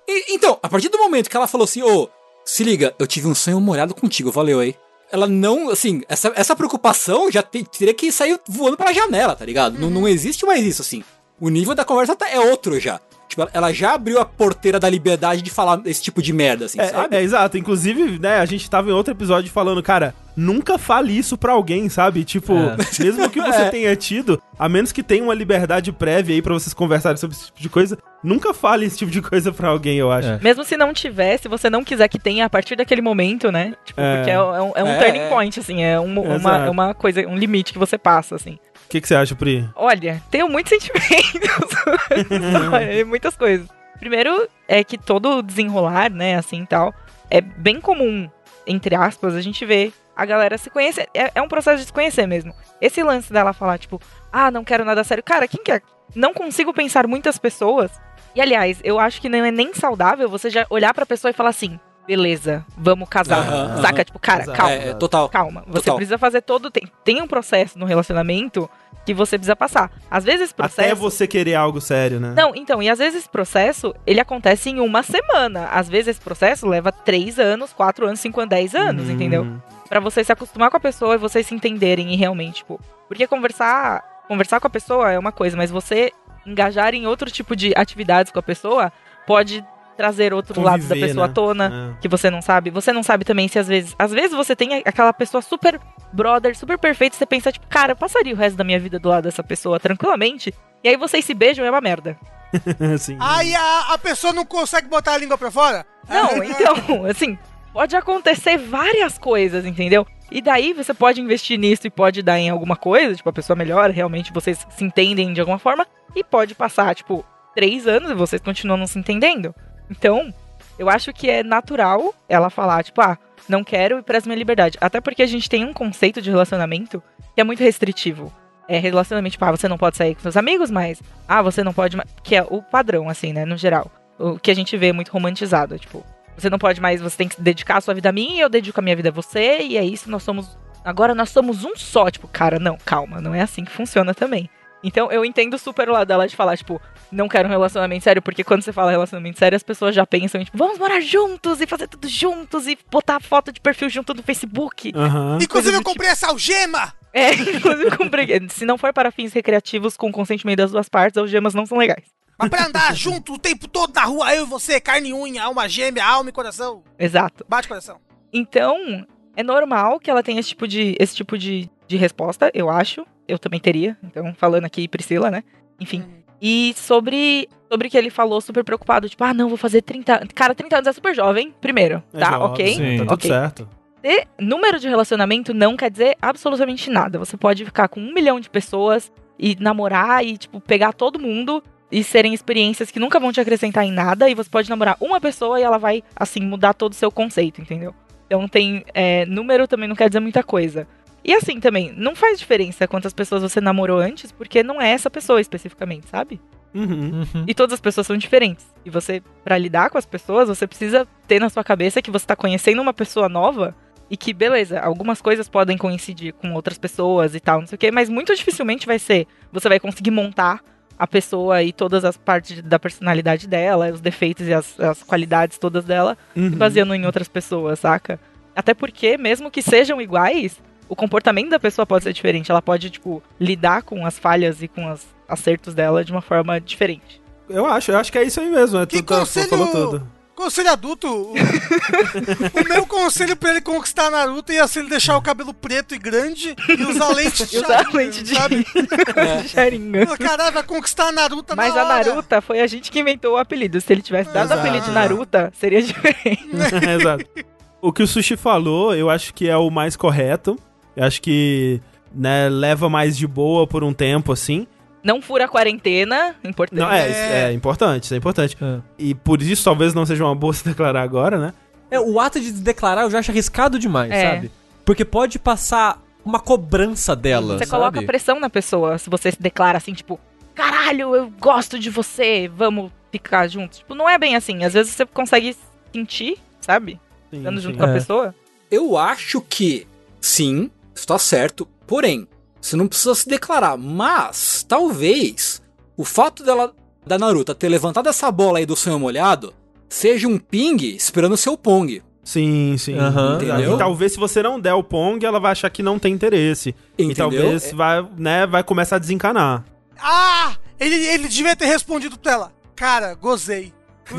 E- então, a partir do momento que ela falou assim, ô, se liga, eu tive um sonho molhado contigo, valeu aí. Ela não, assim, essa, essa preocupação já te- teria que sair voando pela janela, tá ligado? Não, não existe mais isso, assim. O nível da conversa tá- é outro já. Tipo, ela- já abriu a porteira da liberdade de falar esse tipo de merda, assim, É, sabe? é, é, exato. Inclusive, né, a gente tava em outro episódio falando, cara, nunca fale isso pra alguém, sabe? Tipo, É. mesmo que você É. tenha tido, a menos que tenha uma liberdade prévia aí pra vocês conversarem sobre esse tipo de coisa, nunca fale esse tipo de coisa pra alguém, eu acho. É. Mesmo se não tiver, se você não quiser que tenha a partir daquele momento, né? Tipo, É. porque é, é um, é um É, turning é. point, assim, é um- uma, é uma coisa, um limite que você passa, assim. O que, que você acha, Pri? Olha, tenho muitos sentimentos. Muitas coisas. Primeiro é que todo desenrolar, né, assim tal, é bem comum, entre aspas, a gente vê a galera se conhecer. É, é um processo de se conhecer mesmo. Esse lance dela falar, tipo, ah, não quero nada sério. Cara, quem quer? Não consigo pensar muitas pessoas. E aliás, eu acho que não é nem saudável você já olhar pra pessoa e falar assim, beleza, vamos casar. Aham, Saca? Tipo, cara, Exato. calma. É, é, total. Calma, você Total. precisa fazer todo. Tem, tem um processo no relacionamento que você precisa passar. Às vezes esse processo. Até você querer algo sério, né? Não, então, e às vezes esse processo, ele acontece em uma semana. Às vezes esse processo leva três anos, quatro anos, cinco anos, dez anos, Hum. entendeu? Pra você se acostumar com a pessoa e vocês se entenderem e realmente, tipo. Porque conversar, conversar com a pessoa é uma coisa, mas você engajar em outro tipo de atividades com a pessoa pode trazer outro lado da Conviver, pessoa né? à tona É. que você não sabe. Você não sabe também se às vezes. Às vezes você tem aquela pessoa super brother, super perfeita, e você pensa, tipo, cara, eu passaria o resto da minha vida do lado dessa pessoa tranquilamente. E aí vocês se beijam e é uma merda. Sim. Aí a, a pessoa não consegue botar a língua pra fora? Não, então, assim, pode acontecer várias coisas, entendeu? E daí você pode investir nisso e pode dar em alguma coisa, tipo, a pessoa melhora, realmente vocês se entendem de alguma forma, e pode passar, tipo, três anos e vocês continuam não se entendendo. Então, eu acho que é natural ela falar, tipo, ah, não quero e prezo minha liberdade. Até porque a gente tem um conceito de relacionamento que é muito restritivo. É relacionamento, tipo, ah, você não pode sair com seus amigos, mas, ah, você não pode mais. Que é o padrão, assim, né, no geral. O que a gente vê muito romantizado, tipo, você não pode mais, você tem que dedicar a sua vida a mim e eu dedico a minha vida a você, e é isso, nós somos. Agora nós somos um só. Tipo, cara, não, calma, não é assim que funciona também. Então eu entendo super o lado dela de falar, tipo, não quero um relacionamento sério, porque quando você fala relacionamento sério, as pessoas já pensam, tipo, vamos morar juntos e fazer tudo juntos e botar foto de perfil junto no Facebook. Aham. Inclusive eu tipo. comprei essa algema! É, inclusive com preguiça. Se não for para fins recreativos com consentimento das duas partes, algemas não são legais. Mas pra andar junto o tempo todo na rua, eu e você, carne e unha, alma gêmea, alma e coração. Exato. Bate coração. Então, é normal que ela tenha esse tipo de, esse tipo de, de resposta, eu acho. Eu também teria. Então, falando aqui, Priscila, né? Enfim. E sobre, sobre que ele falou super preocupado, tipo, ah, não, vou fazer 30 Cara, 30 anos é super jovem, primeiro. É tá, jovem, ok? sim. Tá tudo certo. Ter número de relacionamento não quer dizer absolutamente nada. Você pode ficar com um milhão de pessoas e namorar e, tipo, pegar todo mundo e serem experiências que nunca vão te acrescentar em nada. E você pode namorar uma pessoa e ela vai, assim, mudar todo o seu conceito, entendeu? Então tem. é, número também não quer dizer muita coisa. E assim também, não faz diferença quantas pessoas você namorou antes, porque não é essa pessoa especificamente, sabe? Uhum. Uhum. E todas as pessoas são diferentes. E você, pra lidar com as pessoas, você precisa ter na sua cabeça que você tá conhecendo uma pessoa nova e que, beleza, algumas coisas podem coincidir com outras pessoas e tal, não sei o quê, mas muito dificilmente vai ser. Você vai conseguir montar a pessoa e todas as partes da personalidade dela, os defeitos e as, as qualidades todas dela, Uhum. baseando em outras pessoas, saca? Até porque, mesmo que sejam iguais, o comportamento da pessoa pode ser diferente. Ela pode, tipo, lidar com as falhas e com os acertos dela de uma forma diferente. Eu acho, eu acho que é isso aí mesmo. É, Que tu, tá- conselho- falou tudo. Conselho adulto. O, o meu conselho pra ele conquistar Naruto ia ser ele deixar o cabelo preto e grande e usar lente de E usar Sharingan, lente de- sabe? Sharingan. Pô, Caralho, vai conquistar a Naruto Mas na a hora. Naruta foi a gente que inventou o apelido. Se ele tivesse dado o apelido de Naruta, seria diferente. Exato. O que o Sushi falou, eu acho que é o mais correto. Eu acho que, né, leva mais de boa por um tempo, assim. Não fura a quarentena, importante. Não, é, É. é importante, isso é importante. É. E por isso talvez não seja uma boa se declarar agora, né? É, o ato de declarar eu já acho arriscado demais, É. sabe? Porque pode passar uma cobrança dela, Você sabe? coloca pressão na pessoa se você se declara assim, tipo, caralho, eu gosto de você, vamos ficar juntos. Tipo, não é bem assim. Às vezes você consegue sentir, sabe? Sim, Estando junto sim. com a É. pessoa. Eu acho que sim, está certo. Porém, você não precisa se declarar. Mas, talvez, o fato dela, da Naruto ter levantado essa bola aí do sonho molhado, seja um ping esperando o seu pong. Sim, sim. Aham. Entendeu? E talvez se você não der o Pong, ela vai achar que não tem interesse. E Entendeu? talvez vai, né, vai começar a desencanar. Ah! Ele, ele devia ter respondido pra ela. Cara, gozei. Eu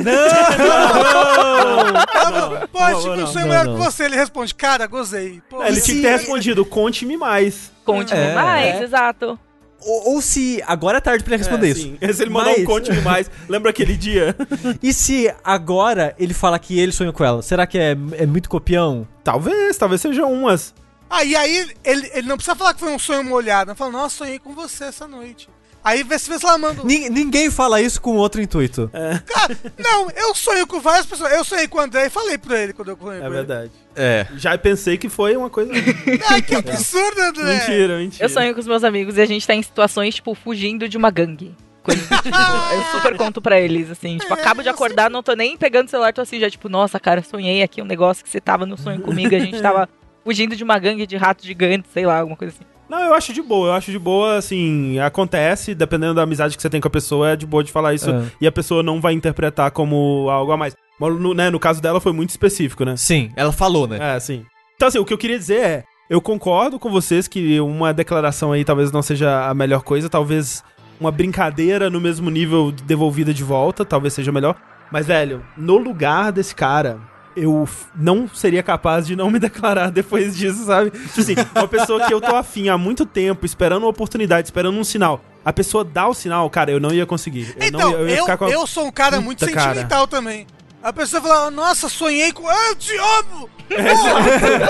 tive um não, sonho não, melhor não. que você. Ele responde, cara, gozei. Pô, É, ele tinha que ter respondido, conte-me mais. Conte-me É. mais, É. exato. Ou, ou se agora é tarde pra ele responder É, isso. sim. Se ele mandou Mas- um conte-me mais, lembra aquele dia? E se agora ele fala que ele sonhou com ela? Será que é, é muito copião? talvez, talvez seja umas. Ah, e aí ele, ele não precisa falar que foi um sonho molhado. Ele fala, nossa, sonhei com você essa noite. Aí vê se um- Ni- ninguém fala isso com outro intuito. Cara, não, eu sonho com várias pessoas. Eu sonhei com o André e falei pra ele quando eu sonhei É com verdade. É. Já pensei que foi uma coisa. ele. Ai, que absurdo, André. mentira, mentira. Eu sonho com os meus amigos e a gente tá em situações, tipo, fugindo de uma gangue. Coisa tipo, eu super conto pra eles, assim, tipo, acabo de acordar, não tô nem pegando o celular, tô assim, já, tipo, nossa, cara, sonhei aqui um negócio que você tava no sonho comigo, a gente tava fugindo de uma gangue de ratos gigantes, sei lá, alguma coisa assim. Não, eu acho de boa. Eu acho de boa, assim, acontece, dependendo da amizade que você tem com a pessoa, é de boa de falar isso É. e a pessoa não vai interpretar como algo a mais. Mas no, né, no caso dela foi muito específico, né? Sim, ela falou, né? É, sim. Então, assim, o que eu queria dizer é, eu concordo com vocês que uma declaração aí talvez não seja a melhor coisa, talvez uma brincadeira no mesmo nível devolvida de volta, talvez seja melhor. Mas, velho, no lugar desse cara, eu não seria capaz de não me declarar depois disso, sabe? Tipo assim, uma pessoa que eu tô afim há muito tempo, esperando uma oportunidade, esperando um sinal. A pessoa dá o sinal, cara, eu não ia conseguir. Eu Então, não ia, eu eu, ia com a... eu sou um cara muito Puta, cara. sentimental também. A pessoa fala, nossa, sonhei com. Ah, eu te amo! Porra,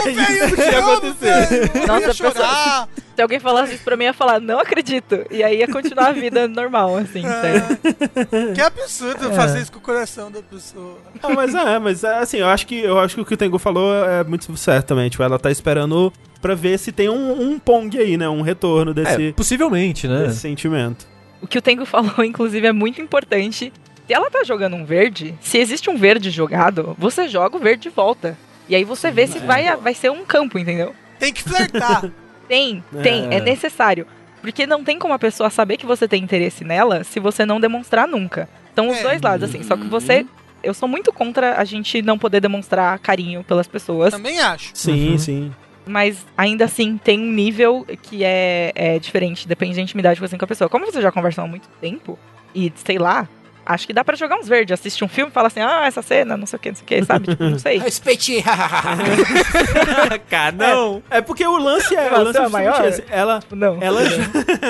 ô, velho, eu te que ia amo, acontecer. velho! Eu Nossa, ia a pessoa- chorar. Se alguém falasse isso pra mim, eu ia falar, não acredito. E aí ia continuar a vida normal, assim, sério. Que absurdo fazer isso com o coração da pessoa. Não, mas é, mas é, assim, eu acho que eu acho que o que o Tengu falou é muito certo também. Tipo, ela tá esperando pra ver se tem um, um pong aí, né? Um retorno É, desse, possivelmente, né? desse sentimento. O que o Tengo falou, inclusive, é muito importante. Se ela tá jogando um verde, se existe um verde jogado, você joga o verde de volta. E aí você vê se vai, vai ser um campo, entendeu? Tem que flertar. Tem, tem, é. É. necessário. Porque não tem como a pessoa saber que você tem interesse nela se você não demonstrar nunca. Então, os É. dois lados, assim. Só que você. Eu sou muito contra a gente não poder demonstrar carinho pelas pessoas. Também acho. Sim, Uhum. sim. mas ainda assim tem um nível que é, é diferente, depende da intimidade que você tem com a pessoa. Como você já conversou há muito tempo, e sei lá, acho que dá pra jogar uns verdes, assistir um filme e falar assim, ah, essa cena, não sei o que, não sei o que, sabe? Tipo, não sei. Respeite! Cara, não. É porque o lance é. O lance é é maior? esse. Ela. Não. Ela,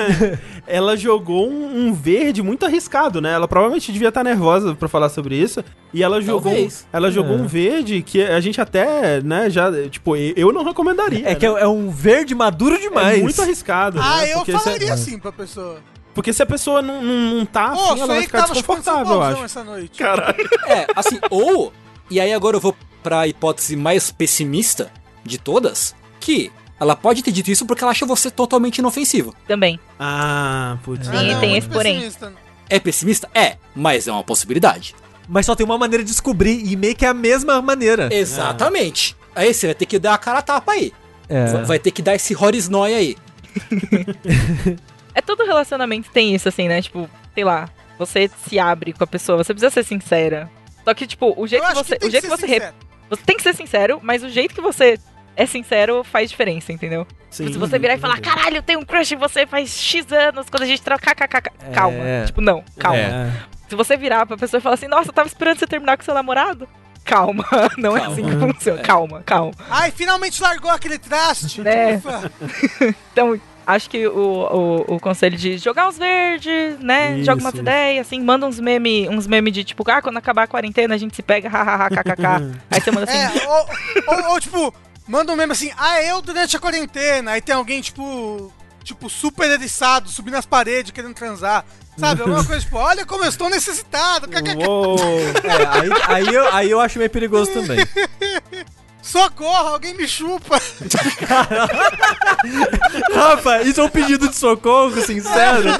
ela jogou um, um verde muito arriscado, né? Ela provavelmente devia estar nervosa pra falar sobre isso. E ela jogou, Talvez. ela jogou É. um verde que a gente até, né, já, tipo, eu não recomendaria. É que é, né? é um verde maduro demais. É muito arriscado. Ah, né? eu Porque falaria assim pra pessoa. Porque se a pessoa não, não, não tá afim, ela vai ficar desconfortável, eu acho. essa noite. Caralho. É, assim, ou. E aí agora eu vou pra hipótese mais pessimista de todas, que ela pode ter dito isso porque ela acha você totalmente inofensivo. Também. Ah, putz. Sim, Ah, não, tem muito esse porém. pessimista. É pessimista? É, mas é uma possibilidade. Mas só tem uma maneira de descobrir e meio que é a mesma maneira. Exatamente. Aí você vai ter que dar a cara a tapa aí. É. Va- Vai ter que dar esse horisnói aí. É todo relacionamento tem isso, assim, né? Tipo, sei lá, você se abre com a pessoa, você precisa ser sincera. Só que, tipo, o jeito Eu que você. tem o jeito que, ser você. sincero. Você tem que ser sincero, mas o jeito que você é sincero faz diferença, entendeu? Sim, Se você virar e falar, caralho, eu tenho um crush em você faz X anos, quando a gente troca, kkk. É. Calma. Tipo, não, calma. É. Se você virar pra pessoa e falar assim, nossa, eu tava esperando você terminar com seu namorado. Calma, não é Calma. assim que funciona. Calma, calma. Ai, finalmente largou aquele traste. É. Ufa. Então, acho que o, o, o conselho de jogar uns verdes, né? Isso, Joga umas ideias, assim, manda uns memes uns meme de tipo, ah, quando acabar a quarentena a gente se pega, hahaha, kkk. Aí você manda assim, É, ou, ou, ou, tipo, manda um meme assim, ah, eu durante a quarentena, aí tem alguém, tipo, tipo, super eriçado, subindo as paredes, querendo transar. Sabe? Alguma coisa tipo, olha como eu estou necessitado. Uou. É, aí, aí, eu, aí eu acho meio perigoso também. Socorro, alguém me chupa. Rafa, isso é um pedido de socorro, sincero.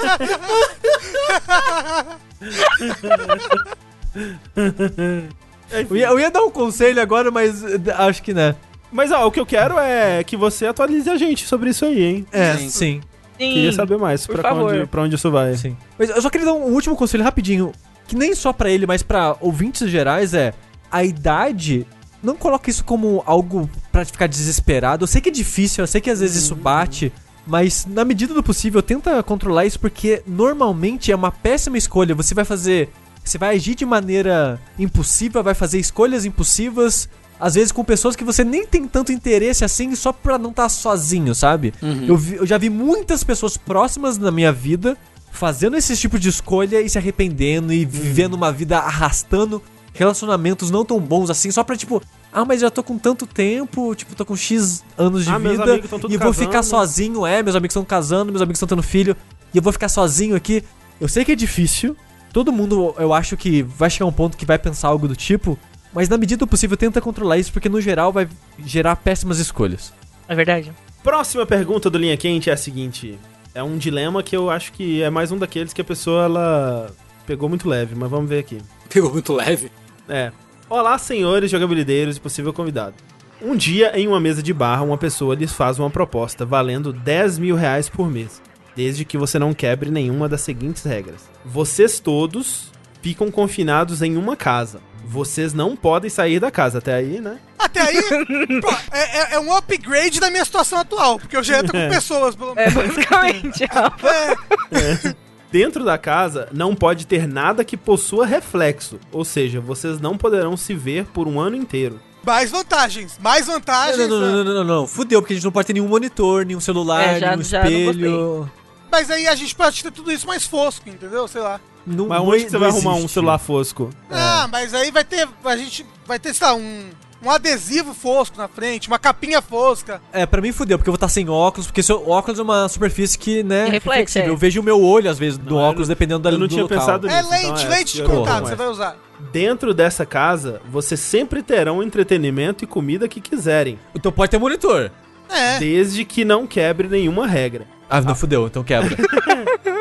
Eu ia, eu ia dar um conselho agora, mas eh, acho que né. Mas ó, o que eu quero é que você atualize a gente sobre isso aí, hein? É, Sim. sim. sim, Queria saber mais por pra favor. onde, pra onde isso vai. Sim. Mas eu só queria dar um último conselho rapidinho, que nem só pra ele, mas pra ouvintes gerais é a idade não coloca isso como algo pra ficar desesperado. Eu sei que é difícil, eu sei que às vezes isso bate, mas na medida do possível tenta controlar isso porque normalmente é uma péssima escolha. Você vai fazer, você vai agir de maneira impulsiva, vai fazer escolhas impulsivas, às vezes com pessoas que você nem tem tanto interesse assim, só pra não estar sozinho, sabe? Uhum. Eu, vi- eu já vi muitas pessoas próximas na minha vida fazendo esse tipo de escolha e se arrependendo e vivendo uma vida arrastando relacionamentos não tão bons assim, só pra tipo, ah, mas eu já tô com tanto tempo, tipo, tô com X anos de Ah, vida e vou ficar casando. sozinho, é, meus amigos estão casando, meus amigos estão tendo filho e eu vou ficar sozinho aqui. Eu sei que é difícil, todo mundo eu acho que vai chegar um ponto que vai pensar algo do tipo, mas na medida do possível tenta controlar isso porque no geral vai gerar péssimas escolhas. É verdade. Próxima pergunta do Linha Quente é a seguinte. É um dilema que eu acho que é mais um daqueles que a pessoa, ela pegou muito leve, mas vamos ver aqui. Pegou muito leve. É. Olá, senhores jogabilideiros e possível convidado. Um dia, em uma mesa de bar, uma pessoa lhes faz uma proposta valendo 10 mil reais por mês, desde que você não quebre nenhuma das seguintes regras. Vocês todos ficam confinados em uma casa. Vocês não podem sair da casa. Até aí, né? Até aí, pô, é, é- é um upgrade da minha situação atual, porque eu já entro com pessoas, pelo É, menos. basicamente. Rafa. É, Dentro da casa não pode ter nada que possua reflexo, ou seja, vocês não poderão se ver por um ano inteiro. mais vantagens, mais Não, vantagens. não, não, não, não, não, não. Fudeu, porque a gente não pode ter nenhum monitor, nenhum celular, É, já- nenhum já não espelho. Mas aí a gente pode ter tudo isso mais fosco, entendeu? Sei lá. Não, Mas não- onde que você não vai arrumar um celular fosco? Ah, mas aí vai ter. A gente vai ter, sei lá, um, um adesivo fosco na frente, uma capinha fosca. É, pra mim fudeu, porque eu vou estar sem óculos, porque seu óculos é uma superfície que, né, reflete, é. Eu vejo o meu olho, às vezes, do Não, óculos, não- dependendo da eu não do tinha local. pensado É Isso, lente, então é, lente de contato, você é. vai usar. Dentro dessa casa, vocês sempre terão entretenimento e comida que quiserem, Então pode ter monitor. É. desde que não quebre nenhuma regra. Ah, não fudeu, então quebra.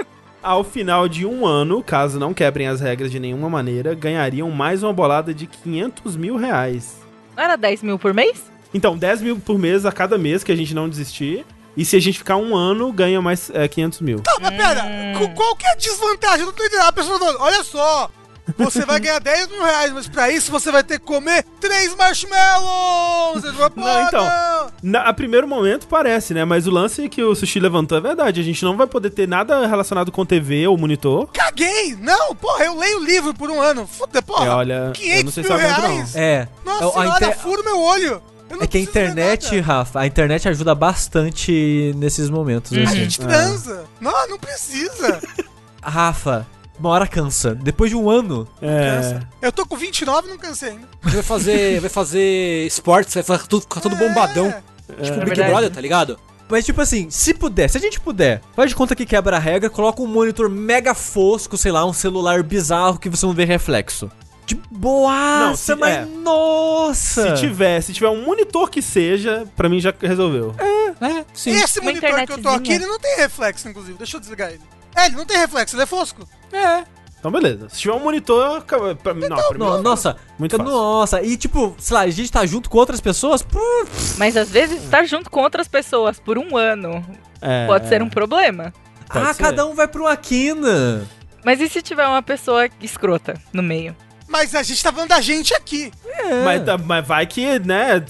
Ao final de um ano, caso não quebrem as regras de nenhuma maneira, ganhariam mais uma bolada de 500 mil reais. Não era 10 mil por mês? Então, 10 mil por mês a cada mês que a gente não desistir. E se a gente ficar um ano, ganha mais é, 500 mil. Tá, mas pera, qu- qual que é a desvantagem? Eu não tô entendendo. A pessoa falou, olha só, você vai ganhar 10 mil reais, mas pra isso você vai ter que comer 3 marshmallows! Fala, Não, então. não. Na, a primeiro momento parece, né? Mas o lance que o Sushi levantou é verdade. A gente não vai poder ter nada relacionado com TV ou monitor. Caguei! Não, porra, eu leio livro por um ano. Foda, porra. É, olha, 500 eu não sei se mil eu não. reais. É. Nossa É, a senhora, inter- furo meu olho. Eu não É que a internet. Rafa, a internet ajuda bastante nesses momentos. Uhum. A assim. gente transa. Não, não precisa. Rafa, uma hora cansa. Depois de um ano, É. Cansa. Eu tô com 29 e não cansei ainda. Vai fazer, vai fazer esportes, vai fazer tudo, ficar todo bombadão. É. Tipo É Big verdade. Brother, tá ligado? Mas, tipo assim, se puder, se a gente puder, faz de conta que quebra a regra, coloca um monitor mega fosco, sei lá, um celular bizarro que você não vê reflexo. De boaça, Não, se- mas é. nossa! Se tiver, se tiver um monitor que seja, pra mim já resolveu. É, sim. Esse monitor que eu tô aqui, ele não tem reflexo, inclusive. Deixa eu desligar ele. É, ele não tem reflexo, ele é fosco. É. Então, beleza. Se tiver um monitor, ca- pra mim, não, pra mim, No- nossa, Muito fácil. nossa, e tipo, sei lá, a gente tá junto com outras pessoas, Mas às vezes estar junto com outras pessoas por um ano É, pode é. ser um problema. Pode ah, ser. cada um vai pra uma quina. Mas e se tiver uma pessoa escrota no meio? Mas a gente tá falando da gente aqui. É. Mas, tá- mas vai que, né,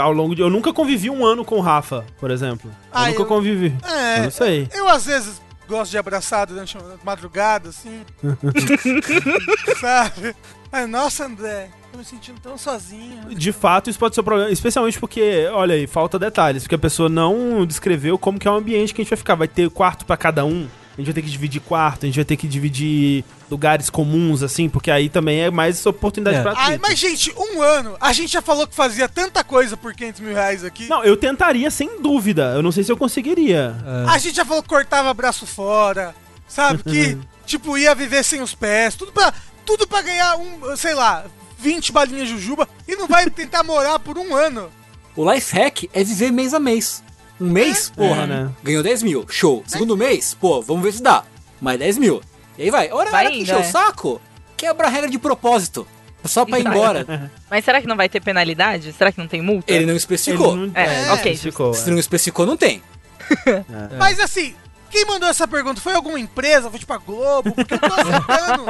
ao longo de. Eu nunca convivi um ano com o Rafa, por exemplo. Eu Ah, nunca eu- convivi. É. Eu não sei. Eu, às vezes, gosto de abraçar durante a madrugada, assim. Sabe? Ai, nossa, André, tô me sentindo tão sozinho. De fato, isso pode ser um problema, especialmente porque, olha aí, falta detalhes, porque a pessoa não descreveu como que é o ambiente que a gente vai ficar. Vai ter quarto pra cada um, a gente vai ter que dividir quarto, a gente vai ter que dividir lugares comuns, assim, porque aí também é mais oportunidade É. pra Ai, mas, gente, um ano. A gente já falou que fazia tanta coisa por 500 mil reais aqui. Não, eu tentaria sem dúvida. Eu não sei se eu conseguiria. A gente já falou que cortava braço fora. Sabe? Que, tipo, ia viver sem os pés. Tudo pra, tudo pra ganhar um, sei lá, 20 balinhas de jujuba. E não vai tentar morar por um ano. O life hack é viver mês a mês. Um mês, porra, É, né? Ganhou 10 mil, show. Segundo mês, pô, vamos ver se dá. Mais 10 mil. E aí vai. Hora, Vai hora que indo, encher o é. saco, quebra a regra de propósito. Só pra ir embora. Mas será que não vai ter penalidade? Será que não tem multa? Ele não especificou. Ele não- É, é, ok. especificou, Se é. não especificou, não tem. Mas assim, quem mandou essa pergunta? Foi alguma empresa? Foi tipo a Globo? Porque eu tô acertando.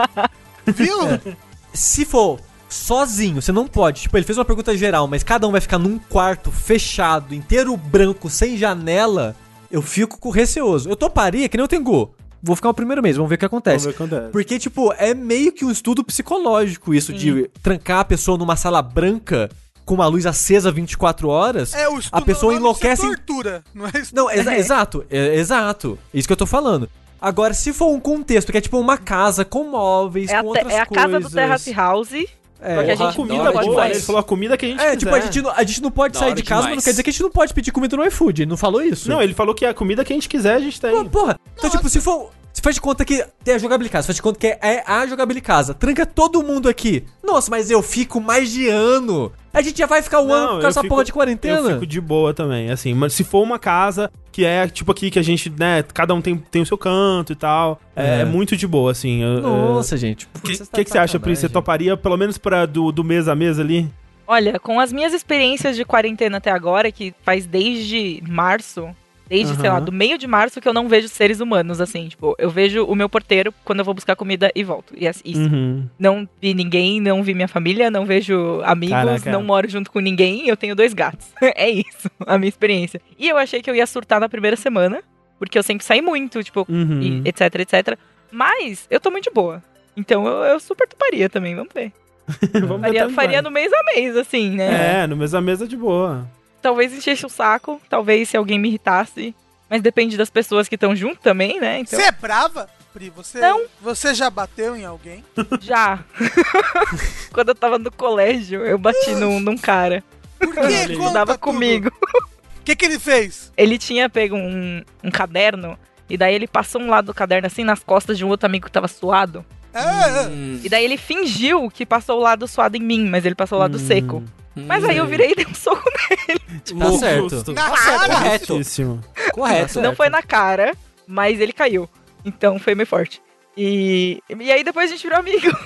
Viu? Se for sozinho, você não pode. Tipo, ele fez uma pergunta geral, mas cada um vai ficar num quarto fechado, inteiro branco, sem janela. Eu fico com receoso. Eu toparia que nem o Tengu. Vou ficar o primeiro mês, vamos ver o que Vamos acontece. ver o que acontece. Porque, tipo, é meio que um estudo psicológico isso de trancar a pessoa numa sala branca com uma luz acesa 24 horas. É, o estudo a pessoa disso é enlouquece. tortura, não é isso? Não, exa- É. exato, é, exato. Isso que eu tô falando. Agora, se for um contexto que é tipo uma casa com móveis, É a, com outras é a casa do coisas. Terrace House. É, Porque a gente comida pode boa, né? Ele falou a comida que a gente É, tipo, a quiser. gente, não, a gente não pode Da sair de casa, mas não demais. quer dizer que a gente não pode pedir comida no iFood. Ele não falou isso. Não, ele falou que a comida que a gente quiser, a gente tem. Pô, porra. Então, tipo, se for. Se faz de conta que tem a jogabilidade casa, faz de conta que é a jogabilidade casa. Tranca todo mundo aqui. Nossa, mas eu fico mais de ano. A gente já vai ficar um ano com essa fico- porra de quarentena. Eu fico de boa também, assim. Mas se for uma casa que é tipo aqui, que a gente, né, cada um tem, tem o seu canto e tal, é, É. é muito de boa, assim. eu- Nossa, gente. O que, que, que você acha, Pri? Você toparia pelo menos pra do, do mês a mês ali? Olha, com as minhas experiências de quarentena até agora, que faz desde março, desde, sei lá, do meio de março que eu não vejo seres humanos, assim, tipo, eu vejo o meu porteiro quando eu vou buscar comida e volto. E é isso. Uhum. Não vi ninguém, não vi minha família, não vejo amigos, Caraca. não moro junto com ninguém, eu tenho dois gatos. é isso, a minha experiência. E eu achei que eu ia surtar na primeira semana, porque eu sempre saí muito, tipo, Uhum. e etc, etc. Mas eu tô muito boa. Então eu, eu super toparia também, vamos ver. Vamos Faria, faria no mês a mês, assim, né? É, no mês a mês é de boa. Talvez enchesse o saco, talvez se alguém me irritasse. Mas depende das pessoas que estão junto também, né? Então, Você é brava, Pri? Você, Não. você já bateu em alguém? já. Quando eu tava no colégio, eu bati num, num cara. Por Ele que? Conta estudava comigo. O que, que ele fez? Ele tinha pego um, um caderno, e daí ele passou um lado do caderno assim nas costas de um outro amigo que tava suado. Ah, Hum, E daí ele fingiu que passou o lado suado em mim, mas ele passou o lado Hum. seco. Mas aí eu virei e dei um soco Tá certo. Justo. na Tá certo, cara? correto. Correto. Não foi na cara, mas ele caiu. Então foi meio forte. E, e aí depois a gente virou amigo.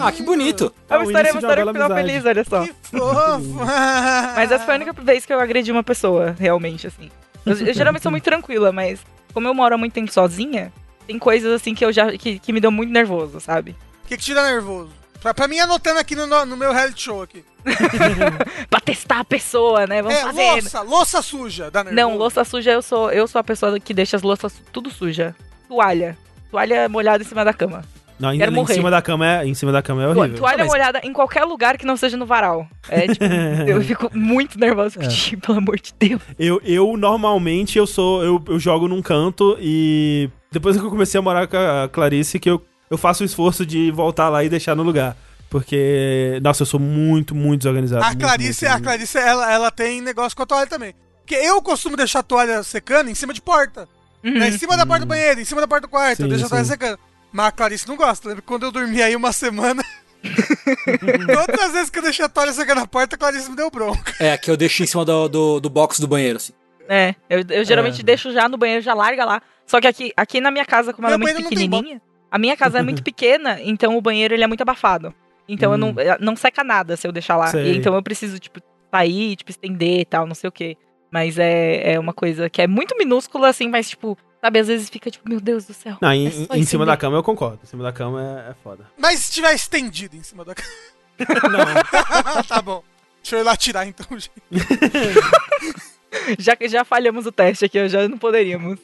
Ah, que bonito. É uma o história, início uma história com final amizade. feliz, olha só. Que fofo. Mas essa foi a única vez que eu agredi uma pessoa, realmente, assim. Eu, eu geralmente sou muito tranquila, mas como eu moro há muito tempo sozinha, tem coisas assim que eu já. que, que me dão muito nervoso, sabe? O que, que tira nervoso? Pra, pra mim, anotando aqui no, no meu reality show aqui. pra testar a pessoa, né? Vamos é, fazer. louça, louça suja. Dá Não, nervoso. louça suja eu sou, eu sou a pessoa que deixa as louças tudo suja. Toalha. Toalha molhada em cima da cama. Não, Quero em morrer. cima da cama é, em cima da cama é horrível. Toalha Mas- molhada em qualquer lugar que não seja no varal. É tipo, eu fico muito nervosa. Fico, tipo, pelo amor de Deus. Eu, eu normalmente eu sou eu, eu jogo num canto e depois que eu comecei a morar com a Clarice que eu, eu faço o esforço de voltar lá e deixar no lugar. Porque, nossa, eu sou muito, muito desorganizado. A muito, Clarice, muito, a Clarice ela, ela tem negócio com a toalha também. Porque eu costumo deixar a toalha secando em cima de porta. Uhum. né? Em cima da porta do banheiro, em cima da porta do quarto. Sim, eu deixo a toalha sim. secando. Mas a Clarice não gosta. Lembra que quando eu dormi aí uma semana. Todas as vezes que eu deixei a toalha secando na porta, a Clarice me deu bronca. É, aqui eu deixo em cima do, do, do box do banheiro, assim. É, eu, eu geralmente deixo já no banheiro, já larga lá. Só que aqui, aqui na minha casa, como ela é muito pequenininha, a minha casa é muito pequena, então o banheiro ele é muito abafado. Então eu não, eh, não seca nada se eu deixar lá. E então eu preciso, tipo, sair, tipo, estender e tal, não sei o quê. Mas é, é uma coisa que é muito minúscula, assim, mas, tipo, sabe, às vezes fica, tipo, meu Deus do céu. Não, em, é em cima da cama eu concordo. Em cima da cama é, é foda. Mas se tiver estendido em cima da cama. Não. tá bom. Deixa eu ir lá tirar então, gente. Já, já falhamos o teste aqui, já não poderíamos.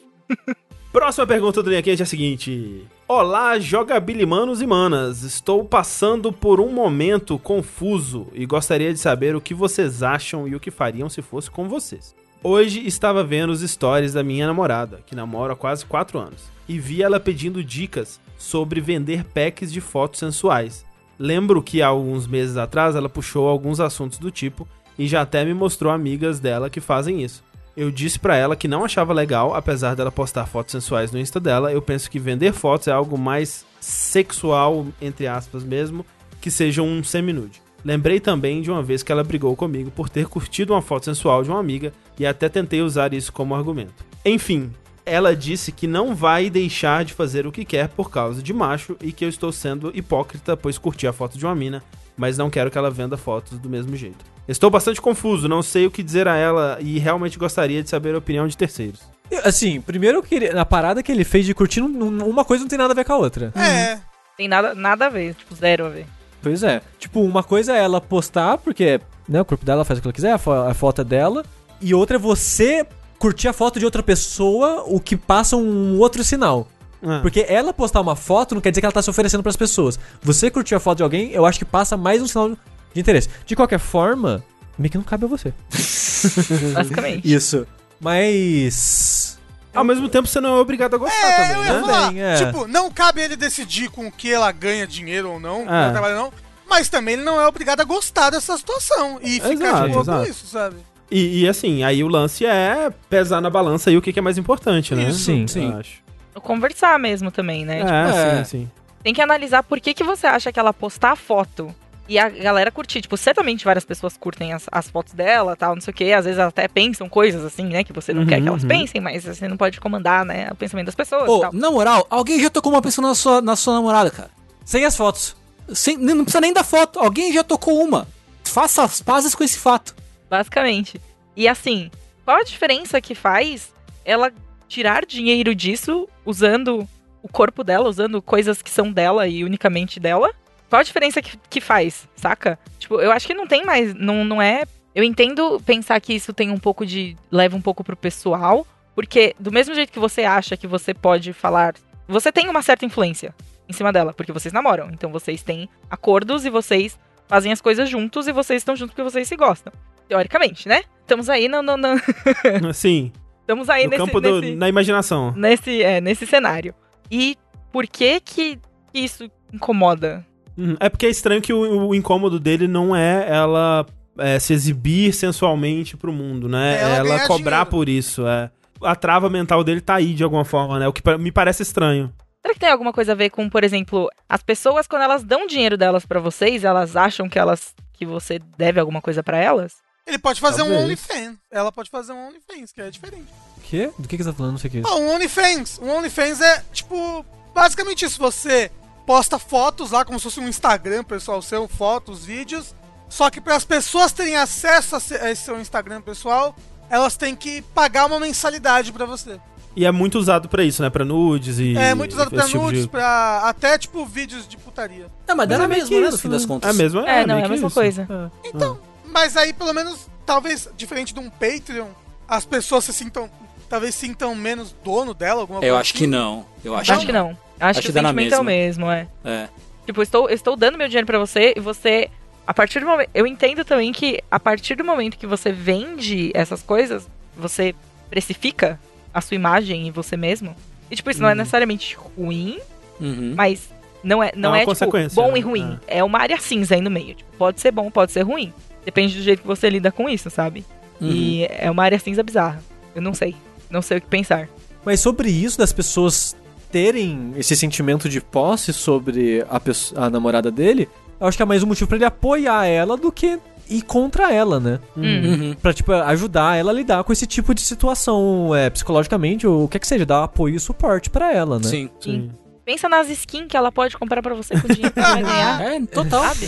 Próxima pergunta do Linha Quente é a seguinte: Olá, jogabilimanos e manas. Estou passando por um momento confuso e gostaria de saber o que vocês acham e o que fariam se fosse com vocês. Hoje estava vendo os stories da minha namorada, que namoro há quase 4 anos, e vi ela pedindo dicas sobre vender packs de fotos sensuais. Lembro que há alguns meses atrás ela puxou alguns assuntos do tipo e já até me mostrou amigas dela que fazem isso. Eu disse pra ela que não achava legal, apesar dela postar fotos sensuais no Insta dela. Eu penso que vender fotos é algo mais sexual, entre aspas mesmo, que seja um seminude. Lembrei também de uma vez que ela brigou comigo por ter curtido uma foto sensual de uma amiga e até tentei usar isso como argumento. Enfim, ela disse que não vai deixar de fazer o que quer por causa de macho e que eu estou sendo hipócrita pois curti a foto de uma mina, mas não quero que ela venda fotos do mesmo jeito. Estou bastante confuso, não sei o que dizer a ela e realmente gostaria de saber a opinião de terceiros. Eu, Assim, primeiro que ele- na parada que ele fez de curtir, uma coisa não tem nada a ver com a outra. É. Tem nada, nada a ver, tipo, zero a ver. Pois é. Tipo, uma coisa é ela postar, porque né, o corpo dela faz o que ela quiser, a, fo a foto é dela. E outra é você curtir a foto de outra pessoa, o que passa um outro sinal. Ah, Porque ela postar uma foto não quer dizer que ela tá se oferecendo pras pessoas. Você curtir a foto de alguém, eu acho que passa mais um sinal de interesse. De qualquer forma, meio que não cabe a você. Basicamente. Isso. Mas. Ao mesmo tempo, você não é obrigado a gostar É, eu também, ia né? falar. Também, é. Tipo, não cabe ele decidir com o que ela ganha dinheiro ou não, com É. ela trabalha ou não. Mas também ele não é obrigado a gostar dessa situação. E ficar Exato, de boa exato. com isso, sabe? E, e, assim, aí o lance é pesar na balança aí o que, que é mais importante, né? Isso, sim, Eu sim. acho. Conversar mesmo também, né? Tipo, É, é. sim, sim. tem que analisar por que, que você acha que ela postar a foto e a galera curtir. Tipo, certamente várias pessoas curtem as, as fotos dela tal, não sei o quê. Às vezes até pensam coisas assim, né? Que você não Uhum, quer que elas uhum. pensem, mas você não pode comandar, né? O pensamento das pessoas Ô, na moral, alguém já tocou uma pessoa na sua, na sua namorada, cara. Sem as fotos. Sem, não precisa nem da foto, alguém já tocou uma. Faça as pazes com esse fato. Basicamente. E assim, qual a diferença que faz ela tirar dinheiro disso usando o corpo dela, usando coisas que são dela e unicamente dela? Qual a diferença que, que faz, saca? Tipo, eu acho que não tem mais. Não, não é. Eu entendo pensar que isso tem um pouco de. leva um pouco pro pessoal. Porque, do mesmo jeito que você acha que você pode falar. Você tem uma certa influência em cima dela, porque vocês namoram. Então vocês têm acordos e vocês fazem as coisas juntos e vocês estão juntos porque vocês se gostam. Teoricamente, né? Estamos aí no. no- no- Sim, estamos aí no nesse, campo do, nesse, na imaginação. nesse, é, nesse cenário. E por que que isso incomoda? Uhum. É porque é estranho que o, o incômodo dele não é ela é, se exibir sensualmente pro mundo, né? É ela ela cobrar dinheiro. por isso. É. A trava mental dele tá aí de alguma forma, né? O que me parece estranho. Será que tem alguma coisa a ver com, por exemplo, as pessoas quando elas dão dinheiro delas pra vocês, elas acham que elas que você deve alguma coisa pra elas? Ele pode fazer um Talvez. OnlyFans. Ela pode fazer um OnlyFans, que é diferente. O quê? Do que, que você tá falando? Não sei o que é isso. Ah, um OnlyFans. Um OnlyFans é, tipo, basicamente isso. Você posta fotos lá, como se fosse um Instagram, pessoal seu, fotos, vídeos. Só que para as pessoas terem acesso a se- a esse seu Instagram pessoal, elas têm que pagar uma mensalidade pra você. E é muito usado pra isso, né? Pra nudes e. É muito usado pra tipo nudes, de- pra até tipo vídeos de putaria. Não, mas dá Mas é na meio mesma, né, no fim das né? contas. É mesmo, É, não, meio é a mesma isso. coisa. É. Então, mas aí pelo menos, talvez, diferente de um Patreon, as pessoas se sintam. Talvez sintam menos dono dela, alguma Eu coisa acho assim. que não. Eu acho, Acho que não. Acho, Acho que que o sentimento é o mesma. mesmo, é. É. Tipo, eu estou, estou dando meu dinheiro pra você e você. A partir do momento. Eu entendo também que a partir do momento que você vende essas coisas, você precifica a sua imagem e você mesmo. E, tipo, isso não é necessariamente ruim, Uhum. mas não é, não uma é, tipo, bom né? e ruim. É. uma área cinza aí no meio. Tipo, pode ser bom, pode ser ruim. Depende do jeito que você lida com isso, sabe? Uhum. E é uma área cinza bizarra. Eu não sei. Não sei o que pensar. Mas sobre isso das pessoas terem esse sentimento de posse sobre a, pesso- a namorada dele, eu acho que é mais um motivo pra ele apoiar ela do que ir contra ela, né? Hum. Uhum. Pra, tipo, ajudar ela a lidar com esse tipo de situação é, psicologicamente, ou o que é que seja, dar apoio e suporte pra ela, né? Sim. Sim. Pensa nas skins que ela pode comprar pra você com o dinheiro que ela vai ganhar. É, total. Sabe?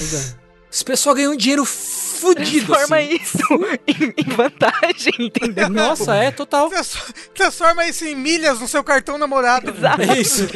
Esse pessoal ganhou um dinheiro fudido. Transforma assim. isso em, em vantagem, entendeu? Nossa, é total. Transfor- Transforma isso em milhas no seu cartão namorado. Exato. É isso.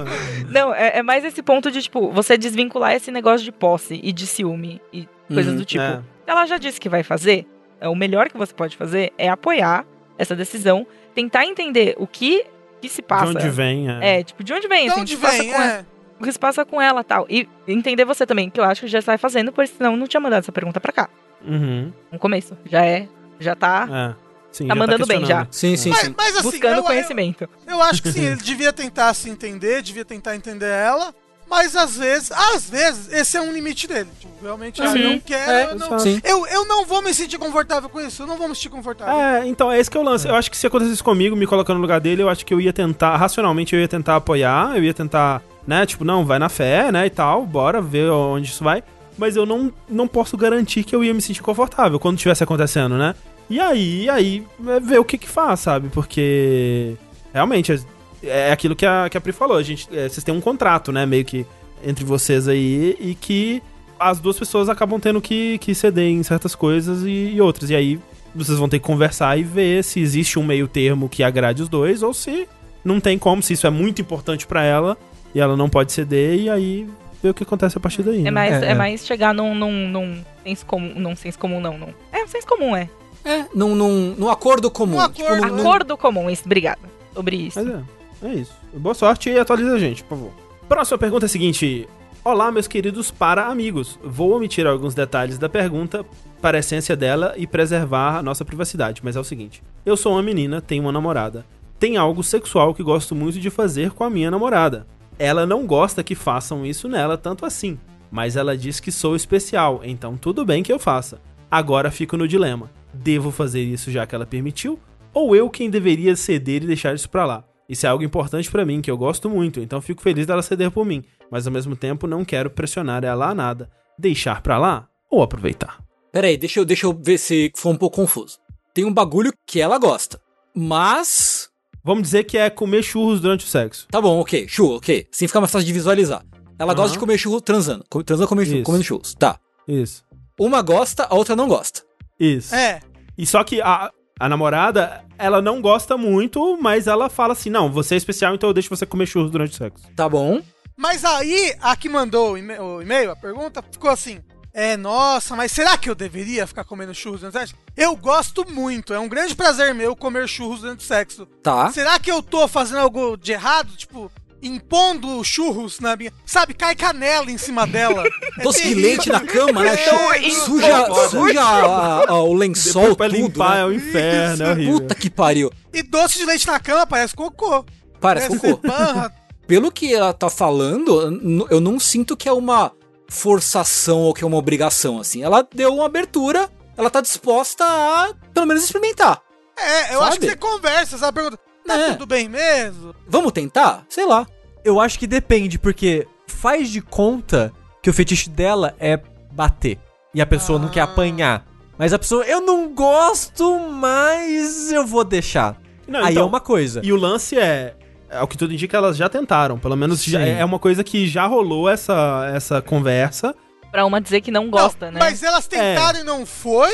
Não, é, é mais esse ponto de, tipo, você desvincular esse negócio de posse e de ciúme e coisas Uhum, do tipo. é. Ela já disse que vai fazer, é, o melhor que você pode fazer é apoiar essa decisão, tentar entender o que, que se passa. De onde vem, é. É, tipo, de onde vem, De assim, onde vem, com ela- é. O que se passa com ela tal. E entender você também, que eu acho que já sai fazendo, pois senão não tinha mandado essa pergunta pra cá. Uhum. No começo. Já é. Já tá É. Sim, Tá já mandando bem, questionando. Sim, sim, Mas, sim. mas assim, buscando eu, conhecimento. Eu, eu acho que sim, ele devia tentar se entender, devia tentar entender ela. Mas às vezes, às vezes, esse é um limite dele. Tipo, realmente, Uhum. eu não quero. É, eu, não, eu, eu não vou me sentir confortável com isso. Eu não vou me sentir confortável. É, então, é esse que é o lance. Eu acho que se acontecesse comigo, me colocando no lugar dele, eu acho que eu ia tentar, racionalmente, eu ia tentar apoiar, eu ia tentar, né, tipo, não, vai na fé, né, e tal, bora ver onde isso vai. Mas eu não, não posso garantir que eu ia me sentir confortável quando estivesse acontecendo, né? E aí, aí, é ver o que que faz, sabe? Porque, realmente, é, é aquilo que a, que a Pri falou, a gente, é, vocês têm um contrato, né, meio que entre vocês aí, e que as duas pessoas acabam tendo que, que ceder em certas coisas e, e outras. E aí vocês vão ter que conversar e ver se existe um meio termo que agrade os dois ou se não tem como, se isso é muito importante pra ela e ela não pode ceder e aí ver o que acontece a partir daí. É né? mais, É, é, é. mais chegar num, num, num senso comum. Num senso comum, não, não. É um senso comum, é. É, num, num, num acordo comum. Um Tipo, acordo. num- Acordo comum, isso, obrigada. Sobre isso. Mas é, é isso. Boa sorte e atualiza a gente, por favor. Próxima pergunta é a seguinte. Olá, meus queridos para amigos. Vou omitir alguns detalhes da pergunta para a essência dela e preservar a nossa privacidade, mas é o seguinte. Eu sou uma menina, tenho uma namorada. Tem algo sexual que gosto muito de fazer com a minha namorada. Ela não gosta que façam isso nela tanto assim, mas ela diz que sou especial, então tudo bem que eu faça. Agora fico no dilema. Devo fazer isso já que ela permitiu? Ou eu quem deveria ceder e deixar isso pra lá? Isso é algo importante pra mim, que eu gosto muito, então fico feliz dela ceder por mim, mas ao mesmo tempo não quero pressionar ela a nada. Deixar pra lá ou aproveitar? Pera aí, deixa eu, deixa eu ver se foi um pouco confuso. Tem um bagulho que ela gosta. Mas. Vamos dizer que é comer churros durante o sexo. Tá bom, ok. Churro, ok. Assim fica mais fácil de visualizar. Ela gosta Aham. de comer churro transando. Transando comer churro, Isso. comendo churros. Tá. Isso. Uma gosta, a outra não gosta. Isso. É. E só que a, a namorada, ela não gosta muito, mas ela fala assim: não, você é especial, então eu deixo você comer churros durante o sexo. Tá bom. Mas aí, a que mandou o e-mail, a pergunta, ficou assim. É, nossa, mas será que eu deveria ficar comendo churros durante o sexo? Eu gosto muito, é um grande prazer meu comer churros durante o sexo. Tá. Será que eu tô fazendo algo de errado? Tipo, impondo churros na minha. Sabe, cai canela em cima dela. É Doce de leite na cama, né? É, Suja, suja a- a- o lençol Depois pra tudo, limpar né? é o inferno, é horrível. Puta que pariu. E doce de leite na cama parece cocô. Parece cocô. Barra. Pelo que ela tá falando, eu não sinto que é uma forçação ou que é uma obrigação, assim. Ela deu uma abertura, ela tá disposta a, pelo menos, experimentar. É, eu Sabe? acho que você conversa, sabe? Pergunta, tá É. tudo bem mesmo? Vamos tentar? Sei lá. Eu acho que depende, porque faz de conta que o fetiche dela é bater. E a pessoa não quer Ah. apanhar. Mas a pessoa, eu não gosto, mas eu vou deixar. Não, Aí então, é uma coisa. E o lance é. Ao que tudo indica, elas já tentaram. Pelo menos já- é uma coisa que já rolou essa, essa conversa. Pra uma dizer que não gosta, Não, né? Mas elas tentaram e não foi?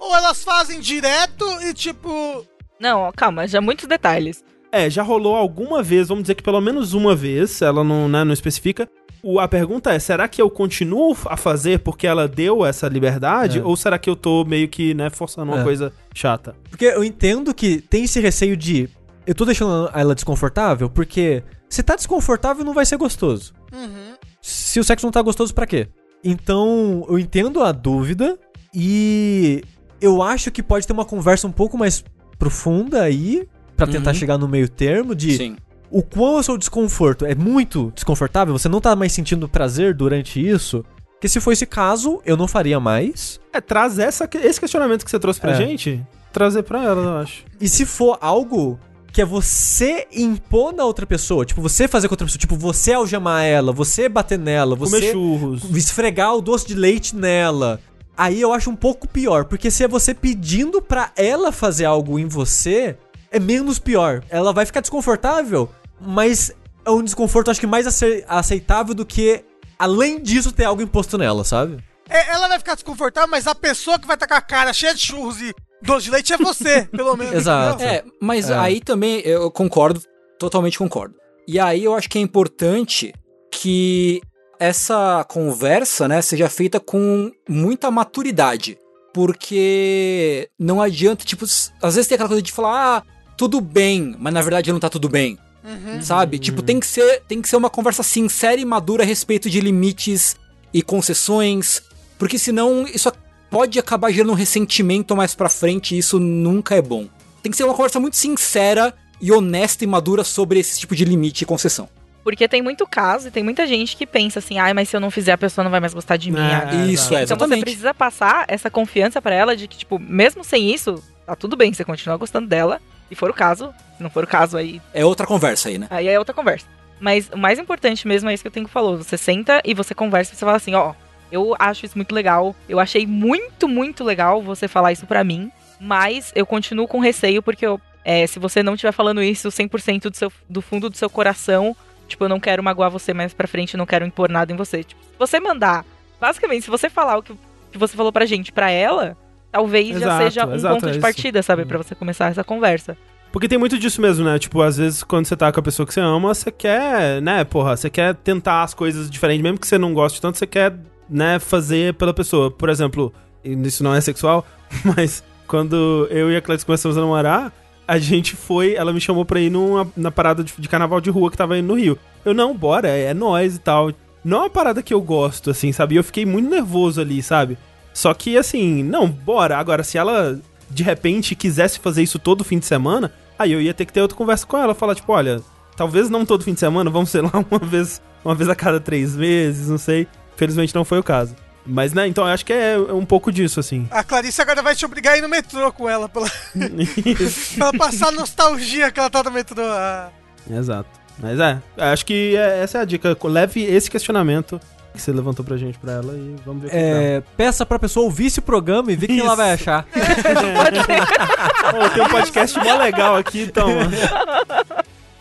Ou elas fazem direto e tipo. Não, calma, já muitos detalhes. É, já rolou alguma vez, vamos dizer que pelo menos uma vez, ela não, né, não especifica. O, a pergunta é, será que eu continuo a fazer porque ela deu essa liberdade? É. Ou será que eu tô meio que, né, forçando uma É. coisa chata? Porque eu entendo que tem esse receio de. Eu tô deixando ela desconfortável, porque se tá desconfortável não vai ser gostoso. Uhum. Se o sexo não tá gostoso, pra quê? Então, eu entendo a dúvida e eu acho que pode ter uma conversa um pouco mais profunda aí, pra tentar Uhum. chegar no meio termo de Sim. o quão o seu desconforto é muito desconfortável, você não tá mais sentindo prazer durante isso. Que se for esse caso, eu não faria mais. É, traz essa, esse questionamento que você trouxe pra É. gente, trazer pra ela, eu acho. E se for algo que é você impor na outra pessoa, tipo, você fazer com outra pessoa, tipo, você algemar ela, você bater nela, Comer você churros. esfregar o doce de leite nela. Aí eu acho um pouco pior, porque se é você pedindo pra ela fazer algo em você, é menos pior. Ela vai ficar desconfortável, mas é um desconforto acho que mais ace- aceitável do que além disso ter algo imposto nela, sabe? É, ela vai ficar desconfortável, mas a pessoa que vai estar com a cara cheia de churros e doce de leite é você, pelo menos. Exato. entendeu? É, mas É. aí também eu concordo, totalmente concordo. E aí eu acho que é importante que essa conversa, né, seja feita com muita maturidade. Porque não adianta, tipo, às vezes tem aquela coisa de falar, ah, tudo bem, mas na verdade não tá tudo bem. Uhum. Sabe? Tipo, tem que, ser, tem que ser uma conversa sincera e madura a respeito de limites e concessões, porque senão isso pode acabar gerando um ressentimento mais pra frente e isso nunca é bom. Tem que ser uma conversa muito sincera e honesta e madura sobre esse tipo de limite e concessão. Porque tem muito caso e tem muita gente que pensa assim, ai, mas se eu não fizer, a pessoa não vai mais gostar de mim. É, Ah, isso, é, Então você exatamente. precisa passar essa confiança pra ela de que, tipo, mesmo sem isso, tá tudo bem, você continua gostando dela. Se for o caso, se não for o caso, aí, É outra conversa aí, né? aí é outra conversa. Mas o mais importante mesmo é isso que o Tenko falou. Você senta e você conversa e você fala assim, ó, eu acho isso muito legal. Eu achei muito, muito legal você falar isso pra mim. Mas eu continuo com receio porque eu, é, se você não estiver falando isso 100% do, seu, do fundo do seu coração, tipo, eu não quero magoar você mais pra frente, eu não quero impor nada em você. Tipo, se você mandar, basicamente, se você falar o que, que você falou pra gente pra ela, talvez já Exato, seja um exato, ponto é de partida, sabe? Pra você começar essa conversa. Porque tem muito disso mesmo, né? Tipo, às vezes quando você tá com a pessoa que você ama, você quer, né, porra, você quer tentar as coisas diferentes, mesmo que você não goste tanto, você quer, né, fazer pela pessoa. Por exemplo, isso não é sexual, mas quando eu e a Cleiton começamos a namorar, a gente foi, ela me chamou pra ir numa, na parada de, de carnaval de rua que tava indo no Rio. Eu, não, bora, é, é nós e tal. Não é uma parada que eu gosto, assim, sabe? Eu fiquei muito nervoso ali, sabe? Só que, assim, não, bora. Agora, se ela de repente quisesse fazer isso todo fim de semana, aí eu ia ter que ter outra conversa com ela, falar, tipo, olha, talvez não todo fim de semana, vamos, sei lá, uma vez, uma vez a cada três meses, não sei. Felizmente não foi o caso. Mas, né, então eu acho que é é um pouco disso, assim. A Clarice agora vai te obrigar a ir no metrô com ela, pra, pra ela passar a nostalgia que ela tá no metrô. Ah, Exato. Mas é, acho que é- essa é a dica. Leve esse questionamento que você levantou pra gente pra ela e vamos ver o que dá. É, peça pra pessoa ouvir esse programa e ver o que ela vai achar. Pô, tem um podcast mó legal aqui, então.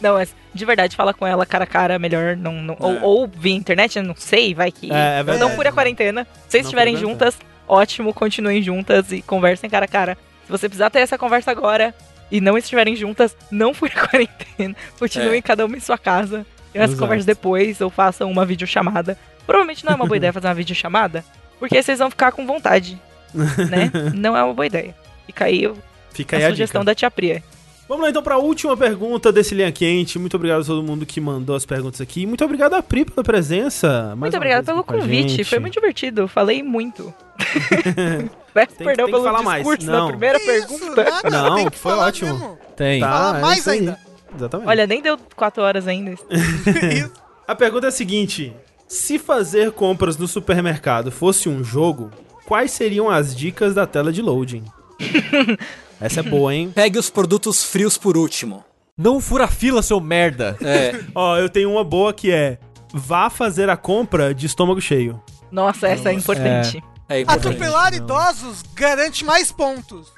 Não, mas de verdade, fala com ela cara a cara, melhor não. não- ou, ou via internet, não sei, vai que. É, é não fure a quarentena. Se vocês Não estiverem a juntas, ótimo, continuem juntas e conversem cara a cara. Se você precisar ter essa conversa agora e não estiverem juntas, não fure a quarentena. Continuem É. cada uma em sua casa. Tenham essa conversa depois ou façam uma videochamada. Provavelmente não é uma boa ideia fazer uma videochamada, porque vocês vão ficar com vontade, né? Não é uma boa ideia. Fica aí Fica a aí a sugestão dica. da tia Priya. Vamos lá então pra última pergunta desse linha quente. Muito obrigado a todo mundo que mandou as perguntas aqui. Muito obrigado a Pri pela presença. mais Muito vez pelo a convite, foi muito divertido, falei muito. Peço perdão tem que pelo falar mais. discurso Não. na primeira isso, pergunta. nada, Não, tem que foi falar ótimo. mesmo. Tem. Tá, Fala é mais aí. ainda. Exatamente. Olha, nem deu quatro horas ainda. Isso. A pergunta é a seguinte: se fazer compras no supermercado fosse um jogo, quais seriam as dicas da tela de loading? Essa é boa, hein? Pegue os produtos frios por último. Não fura fila, seu merda. É, Ó, eu tenho uma boa que é: vá fazer a compra de estômago cheio. Nossa, essa é importante. é importante. Atropelar idosos garante mais pontos.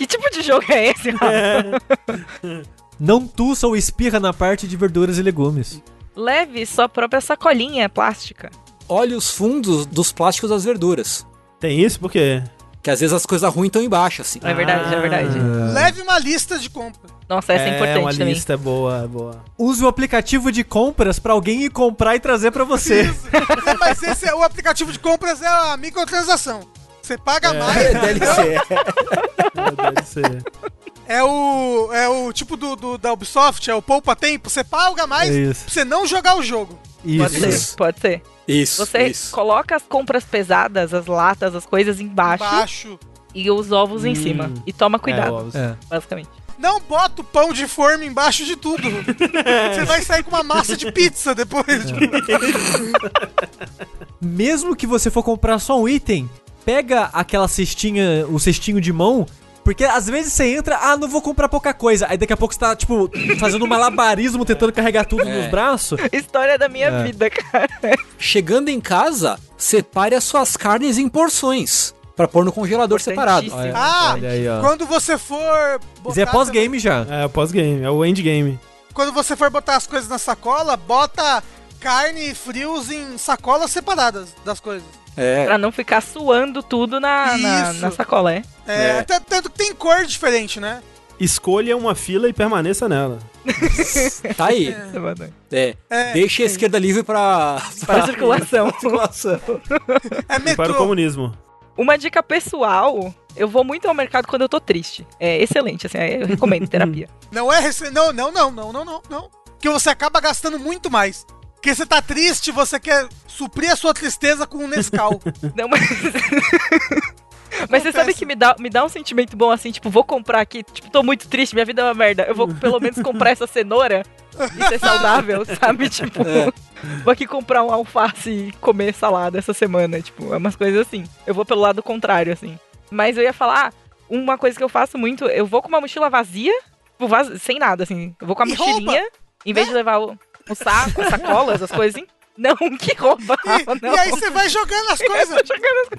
Que tipo de jogo é esse? Rafa? Não tussa ou espirra na parte de verduras e legumes. Leve sua própria sacolinha plástica. Olhe os fundos dos plásticos das verduras. Tem isso? Por quê? Que às vezes as coisas ruins estão embaixo, assim. É verdade, é verdade. Leve uma lista de compra. Nossa, essa é, é importante uma também. lista boa, boa. Use o aplicativo de compras pra alguém ir comprar e trazer pra você. É, Mas esse é o aplicativo de compras é a microtransação. Você paga mais. DLC. É, ser. É o. É o tipo do, do- da Ubisoft, é o poupa tempo. Você paga mais É isso. pra você não jogar o jogo. Pode Isso. ser, pode ser. Isso, Você isso. coloca as compras pesadas, as latas, as coisas embaixo Baixo. e os ovos em Hum. cima. E toma É, cuidado, óbvio. É. basicamente. Não bota o pão de forma embaixo de tudo. Você vai sair com uma massa de pizza depois. Mesmo que você for comprar só um item, pega aquela cestinha, o cestinho de mão, porque às vezes você entra, ah, não vou comprar pouca coisa. Aí daqui a pouco você tá, tipo, fazendo um malabarismo, tentando carregar tudo É. nos braços. História da minha É. vida, cara. Chegando em casa, separe as suas carnes em porções. Pra pôr no congelador separado. Importantíssimo. Ah, Olha aí, ó. quando você for. Mas é botar- pós-game já. É, pós-game, é o endgame. Quando você for botar as coisas na sacola, bota carne e frios em sacolas separadas das coisas. É. Pra não ficar suando tudo na, na, na sacola, é? É, É. até- Tanto que tem cor diferente, né? Escolha uma fila e permaneça nela. Tá aí. É. É, Deixe a esquerda livre pra. Para a circulação. circulação. é E para o metrô. comunismo. Uma dica pessoal, eu vou muito ao mercado quando eu tô triste. É excelente, assim, eu recomendo terapia. Não é rece... Não, não, não, não, não, não, não. Que você acaba gastando muito mais. Porque você tá triste, você quer suprir a sua tristeza com um Nescau. Não, mas... Mas você sabe que me dá, me dá um sentimento bom assim, tipo, vou comprar aqui, tipo, tô muito triste, minha vida é uma merda. Eu vou pelo menos comprar essa cenoura e ser saudável, sabe? Tipo, É. vou aqui comprar um alface e comer salada essa semana, tipo, é umas coisas assim. Eu vou pelo lado contrário, assim. Mas eu ia falar, ah, uma coisa que eu faço muito, eu vou com uma mochila vazia, tipo, vaz- sem nada, assim. Eu vou com a E mochilinha, em vez de levar o, o saco, as sacolas, as coisas. Não, que rouba, E, não. e aí você vai jogando as coisas.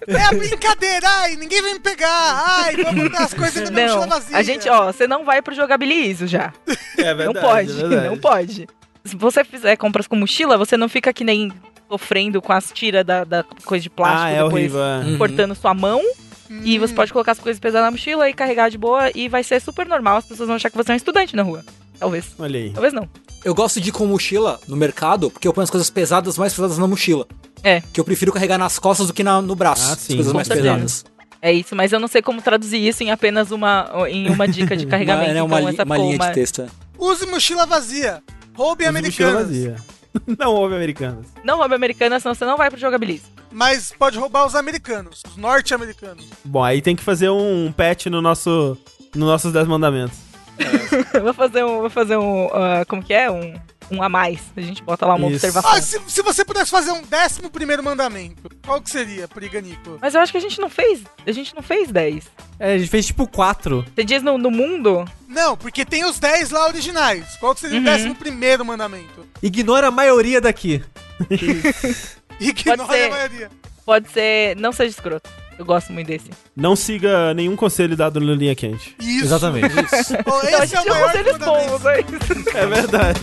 É a brincadeira, ai, ninguém vai me pegar. Ai, vou botar as coisas da mochila vazia. a gente, ó, você não vai pro jogabilizo já. É não pode, não pode. Se você fizer compras com mochila, você não fica que nem sofrendo com as tiras da, da coisa de plástico Ah, é depois horrível. é. Hum. cortando sua mão. E Hum. você pode colocar as coisas pesadas na mochila e carregar de boa e vai ser super normal. As pessoas vão achar que você é um estudante na rua. Talvez. Olha aí. Talvez não. Eu gosto de ir com mochila no mercado, porque eu ponho as coisas pesadas, mais pesadas na mochila. É. Que eu prefiro carregar nas costas do que na- no braço. Ah, as sim, coisas com mais certeza. pesadas. É isso, mas eu não sei como traduzir isso em apenas uma, em uma dica de carregamento. Uma, né, uma, então li- essa uma linha uma- de texto. é. Use mochila vazia. Roube Use mochila americanas. vazia. Não houve americanas. Não roube americana, senão você não vai pro jogabilizo. Mas pode roubar os americanos, os norte-americanos. Bom, aí tem que fazer um patch no nosso, nos nossos 10 mandamentos. vou fazer um. Vou fazer um. ah, como que é? Um, um a mais. A gente bota lá uma Isso. observação. Ah, se, se você pudesse fazer um décimo primeiro mandamento, qual que seria, Priganico? Mas eu acho que a gente não fez. A gente não fez 10. É, a gente fez tipo quatro. Você diz no, no mundo? Não, porque tem os 10 lá originais. Qual que seria Uhum. o décimo primeiro mandamento? Ignora a maioria daqui. Ignora Pode ser. a maioria. Pode ser. Não seja escroto. Eu gosto muito desse. Não siga nenhum conselho dado no Linha Quente. Isso. Exatamente. Pô, Então, a é gente o tem maior bons, é isso. É verdade.